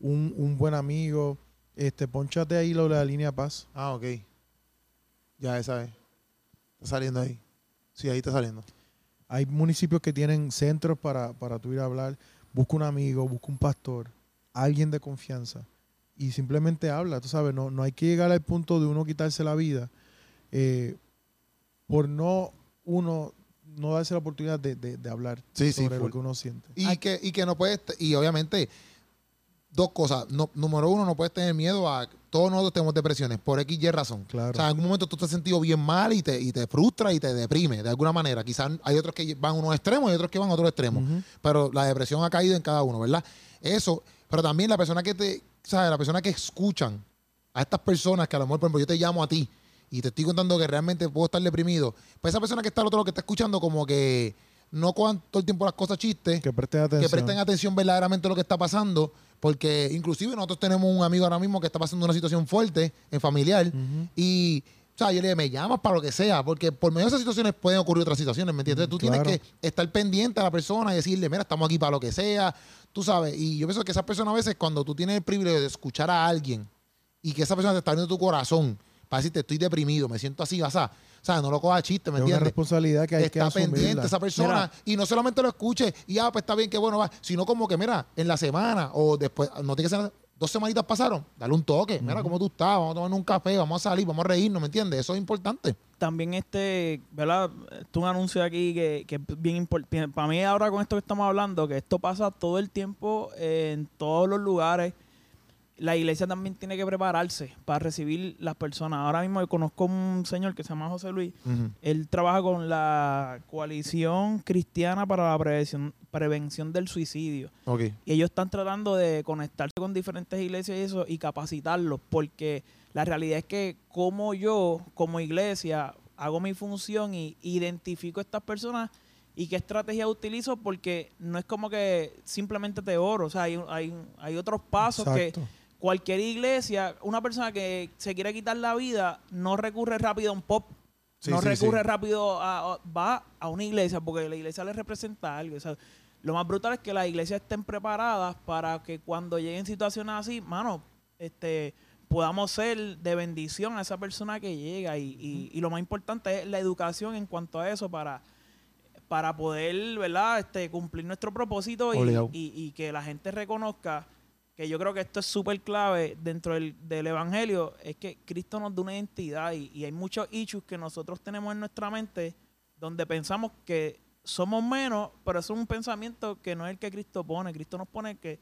Un, un buen amigo, este, ponchate ahí lo de la línea paz. Ah, ok. Ya, esa es. Está saliendo ahí. Sí, ahí está saliendo. Hay municipios que tienen centros para, para tú ir a hablar. Busca un amigo, busca un pastor, alguien de confianza y simplemente habla. Tú sabes, no, no hay que llegar al punto de uno quitarse la vida eh, por no uno no darse la oportunidad de, de- de hablar Sí, sí, sobre lo que uno siente. Y, que, y que no puedes, y obviamente, dos cosas. No, número uno, no puedes tener miedo a. Todos nosotros tenemos depresiones, por X y razón. Claro. O sea, en algún momento tú te has sentido bien mal y te, y te frustra y te deprime de alguna manera. Quizás hay otros que van a unos extremos y otros que van a otros extremos. Ujú. Pero la depresión ha caído en cada uno, ¿verdad? Eso, pero también la persona que te, ¿sabes? La persona que escuchan a estas personas que a lo mejor, por ejemplo, yo te llamo a ti y te estoy contando que realmente puedo estar deprimido. Pues esa persona que está al otro lado que está escuchando como que no cojan todo el tiempo las cosas chistes, Que presten atención. que presten atención verdaderamente a lo que está pasando, porque inclusive nosotros tenemos un amigo ahora mismo que está pasando una situación fuerte en familiar y, o sea, yo le digo, me llamas para lo que sea, porque por medio de esas situaciones pueden ocurrir otras situaciones, ¿me entiendes? Mm, Tú claro. tienes que estar pendiente a la persona y decirle, mira, estamos aquí para lo que sea, tú sabes. Y yo pienso que esas personas a veces, cuando tú tienes el privilegio de escuchar a alguien y que esa persona te está abriendo tu corazón para decirte, estoy deprimido, me siento así, vas a, o sea, no lo cojas a chiste, ¿me es una entiendes? responsabilidad que hay que está pendiente esa persona Mira. y no solamente lo escuche y ah, pues está bien, que bueno va, sino como que, mira, en la semana o después, no tiene que ser dos semanitas pasaron, dale un toque, mira cómo tú estás, vamos a tomar un café, vamos a salir, vamos a reírnos, ¿me entiendes? Eso es importante. también este, ¿verdad? Es un anuncio aquí que, que es bien importante. Para mí ahora con esto que estamos hablando, que esto pasa todo el tiempo eh, en todos los lugares. La iglesia también tiene que prepararse para recibir las personas. Ahora mismo yo conozco un señor que se llama José Luis. Él trabaja con la coalición cristiana para la prevención, prevención del suicidio. Y ellos están tratando de conectarse con diferentes iglesias y eso y capacitarlos, porque la realidad es que como yo, como iglesia, hago mi función y identifico a estas personas y qué estrategia utilizo, porque no es como que simplemente te oro, o sea, hay, hay, hay otros pasos que. Cualquier iglesia, una persona que se quiere quitar la vida, no recurre rápido a un pop. Sí, no sí, recurre sí. rápido a, a- va a una iglesia porque la iglesia le representa algo. o sea, lo más brutal es que las iglesias estén preparadas para que cuando lleguen situaciones así, mano, este podamos ser de bendición a esa persona que llega y, y- y lo más importante es la educación en cuanto a eso para para poder, ¿verdad? Este, cumplir nuestro propósito y- y que la gente reconozca que yo creo que esto es súper clave dentro del, del evangelio, es que Cristo nos da una identidad y, y hay muchos issues que nosotros tenemos en nuestra mente donde pensamos que somos menos, pero eso es un pensamiento que no es el que Cristo pone. Cristo nos pone que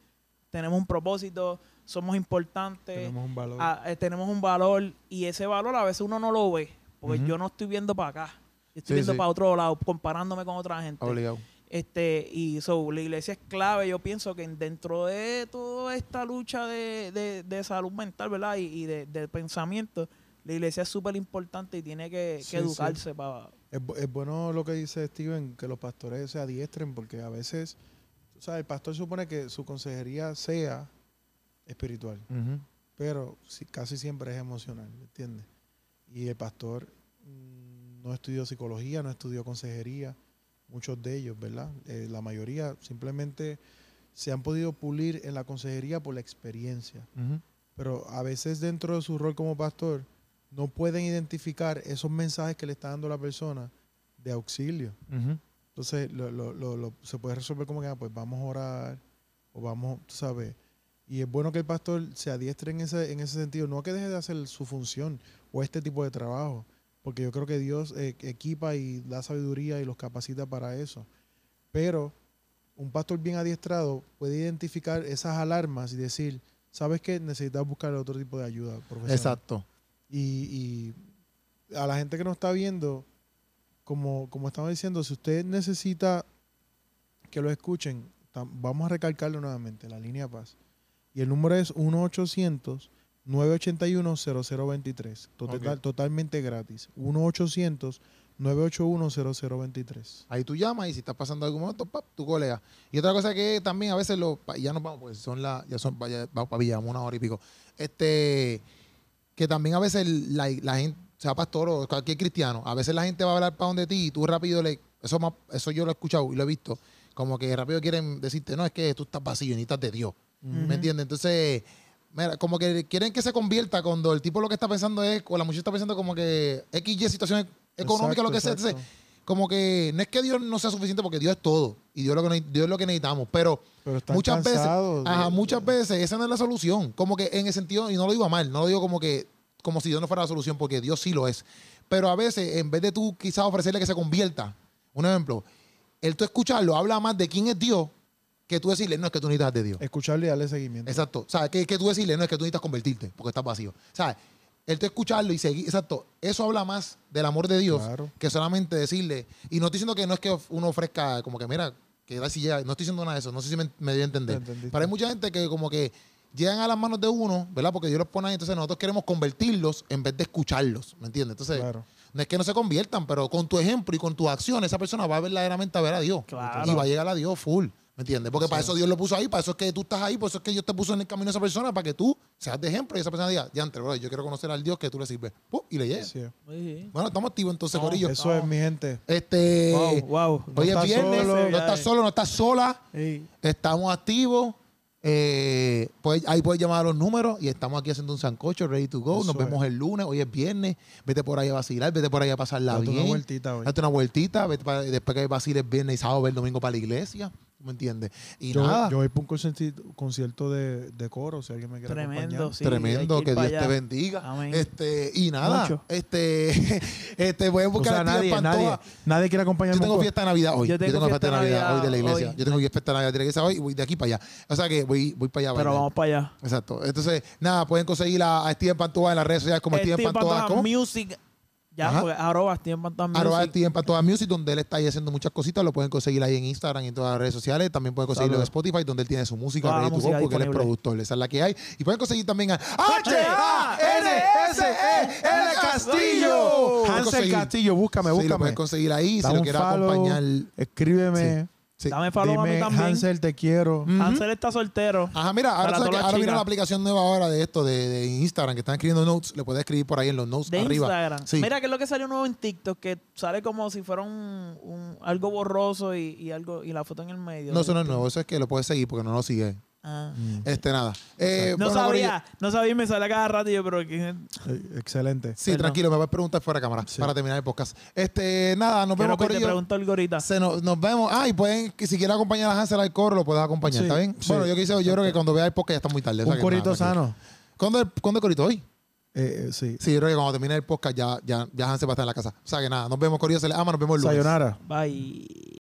tenemos un propósito, somos importantes, Tenemos un valor. ah, eh, tenemos un valor y ese valor a veces uno no lo ve, porque yo no estoy viendo para acá, yo estoy Sí, viendo sí. para otro lado, comparándome con otra gente. Obligado. Este, y so, la iglesia es clave, yo pienso que dentro de toda esta lucha de, de- de salud mental, ¿verdad? Y, y de, de pensamiento, la iglesia es súper importante y tiene que, que Sí, sí. educarse para... Es, es bueno lo que dice Steven, que los pastores se adiestren, porque a veces, tú sabes, el pastor supone que su consejería sea espiritual, Ujú. pero sí- casi siempre es emocional, ¿me entiendes? Y el pastor mm, no estudió psicología, no estudió consejería, muchos de ellos, ¿verdad? Eh, la mayoría simplemente se han podido pulir en la consejería por la experiencia. Pero a veces dentro de su rol como pastor no pueden identificar esos mensajes que le está dando la persona de auxilio. Entonces lo, lo- lo- lo- se puede resolver como que, ah, pues vamos a orar o vamos, tú sabes. Y es bueno que el pastor se adiestre en ese, en ese sentido, no que deje de hacer su función o este tipo de trabajo, porque yo creo que Dios eh, equipa y da sabiduría y los capacita para eso. Pero un pastor bien adiestrado puede identificar esas alarmas y decir, ¿sabes qué? Necesitas buscar otro tipo de ayuda profesional. Exacto. Y, y a la gente que nos está viendo, como, como estamos diciendo, si usted necesita que lo escuchen, vamos a recalcarlo nuevamente, la línea Paz. Y el número es 1-800-981-0023. Total. Totalmente gratis. 1-800-981-0023. Ahí tú llamas y si estás pasando algún momento, pap, tu colega. Y otra cosa que también a veces lo, pa- ya nos vamos, pues son las, ya son, ya vamos para Villamo, una hora y pico. Este, que también a veces la, la gente, sea pastor o cualquier cristiano, a veces la gente va a hablar para donde ti y tú rápido le, eso, más- eso yo lo he escuchado y lo he visto, como que rápido quieren decirte, no, es que tú estás vacío, necesitas de Dios. ¿Me entiendes? Entonces, mira, como que quieren que se convierta cuando el tipo lo que está pensando es, o la muchacha está pensando como que X, Y situación económica, lo que sea. Entonces, como que no es que Dios no sea suficiente porque Dios es todo y Dios es lo que, ne- Dios es lo que necesitamos, pero muchas veces, cansados de- ajá, muchas veces esa no es la solución, como que en el sentido y no lo digo a mal, no lo digo como que como si Dios no fuera la solución porque Dios sí lo es, pero a veces en vez de tú quizás ofrecerle que se convierta, un ejemplo, el tú escucharlo habla más de quién es Dios que tú decirle, no es que tú necesitas de Dios. Escucharle y darle seguimiento. Exacto. O sea, que, que tú decirle, no es que tú necesitas convertirte porque estás vacío. ¿Sabes? El tú escucharlo y seguir, exacto. Eso habla más del amor de Dios Claro. que solamente decirle. Y no estoy diciendo que no es que uno ofrezca, como que mira, que da si llega. No estoy diciendo nada de eso. No sé si me, me dio a entender. Pero hay mucha gente que, como que llegan a las manos de uno, ¿verdad? Porque Dios los pone ahí. Entonces nosotros queremos convertirlos en vez de escucharlos. ¿Me entiendes? Entonces, Claro. no es que no se conviertan, pero con tu ejemplo y con tus acciones, esa persona va a verdaderamente a ver a Dios. Claro. Y va a llegar a Dios full. ¿Me entiendes? Porque para eso Dios lo puso ahí, para eso es que tú estás ahí, por eso es que Dios te puso en el camino a esa persona, para que tú seas de ejemplo y esa persona diga, ya entre, bro, yo quiero conocer al Dios que tú le sirves. ¡Pum! Y le llega. Sí. Bueno, estamos activos entonces, No, Corillo. Eso es mi gente. Este. Wow, wow. Hoy es viernes, solo. no estás solo, no estás sola. Sí. Estamos activos. Eh, pues, ahí puedes llamar a los números y estamos aquí haciendo un sancocho, ready to go. Eso Nos vemos es. el lunes, hoy es viernes. Vete por ahí a vacilar, vete por ahí a pasarla Date bien. una vueltita hoy. Date una vueltita, vete para- después que vaciles viernes y sábado, ve el domingo para la iglesia. ¿Me entiendes? Y Yo, nada, yo voy por un concierto de, de coro, si alguien me quiere Tremendo, acompañar. sí. tremendo, que, Dios te bendiga. Amén. Este, y nada, Mucho. este, este, voy a O buscar sea, a Steven nadie, nadie, nadie quiere acompañarme. Yo tengo fiesta de Navidad hoy. Yo tengo fiesta de Navidad, hoy de la iglesia. hoy. Yo tengo fiesta de Navidad de la iglesia hoy y voy de aquí para allá. O sea que voy, voy para allá. Pero vamos para allá. Exacto. Entonces, nada, pueden conseguir a, a Steven Pantoja en las redes sociales como Steven Steven. Music. Ya, Ajá. porque arroba Steven Pantoja Music. Arroba Steven Pantoja Music, donde él está ahí haciendo muchas cositas. Lo pueden conseguir ahí en Instagram y en todas las redes sociales. También pueden conseguirlo en. Spotify, donde él tiene su música Toda la música porque él es productor. Esa es la que hay. Y pueden conseguir también a H-A-N-S-E-L Castillo. Hansel Castillo, búscame, Sí, lo búscame. pueden conseguir ahí. Si lo quieres acompañar. Escríbeme. Sí. Dame follow a mí también. Hansel, te quiero. Ujú. Hansel está soltero. Ajá, mira, ahora, sabes que ahora chicas. una aplicación nueva ahora de esto, de, de Instagram, que están escribiendo notes. Le puedes escribir por ahí en los notes De arriba. Instagram. Sí. Mira que es lo que salió nuevo en TikTok, que sale como si fuera un, un- algo borroso y, y algo y la foto en el medio. No, eso no es nuevo. Eso es que lo puedes seguir porque no lo sigues. Ah. Este, nada. Eh, No bueno, sabía, no sabía y me sale cada rato y yo, pero Eh, Excelente. Sí, Perdón. tranquilo, me vas a preguntar fuera de cámara Sí. para terminar el podcast. Este, nada, nos vemos, que te pregunto algo ahorita. Se nos, nos vemos. Ah, y pueden, que si quieren acompañar a Hansel al coro, lo puedes acompañar, Sí, ¿está bien? sí. Bueno, yo quise, yo creo que cuando vea el podcast ya está muy tarde. Un corito nada, sano. ¿Cuándo, el- ¿Cuándo el corito? ¿Hoy? Eh, eh, sí. Sí, yo creo que cuando termine el podcast ya, ya, ya Hansel va a estar en la casa. O sea que nada, nos vemos, Corillo, se les ama, nos vemos el lunes. Sayonara. Bye.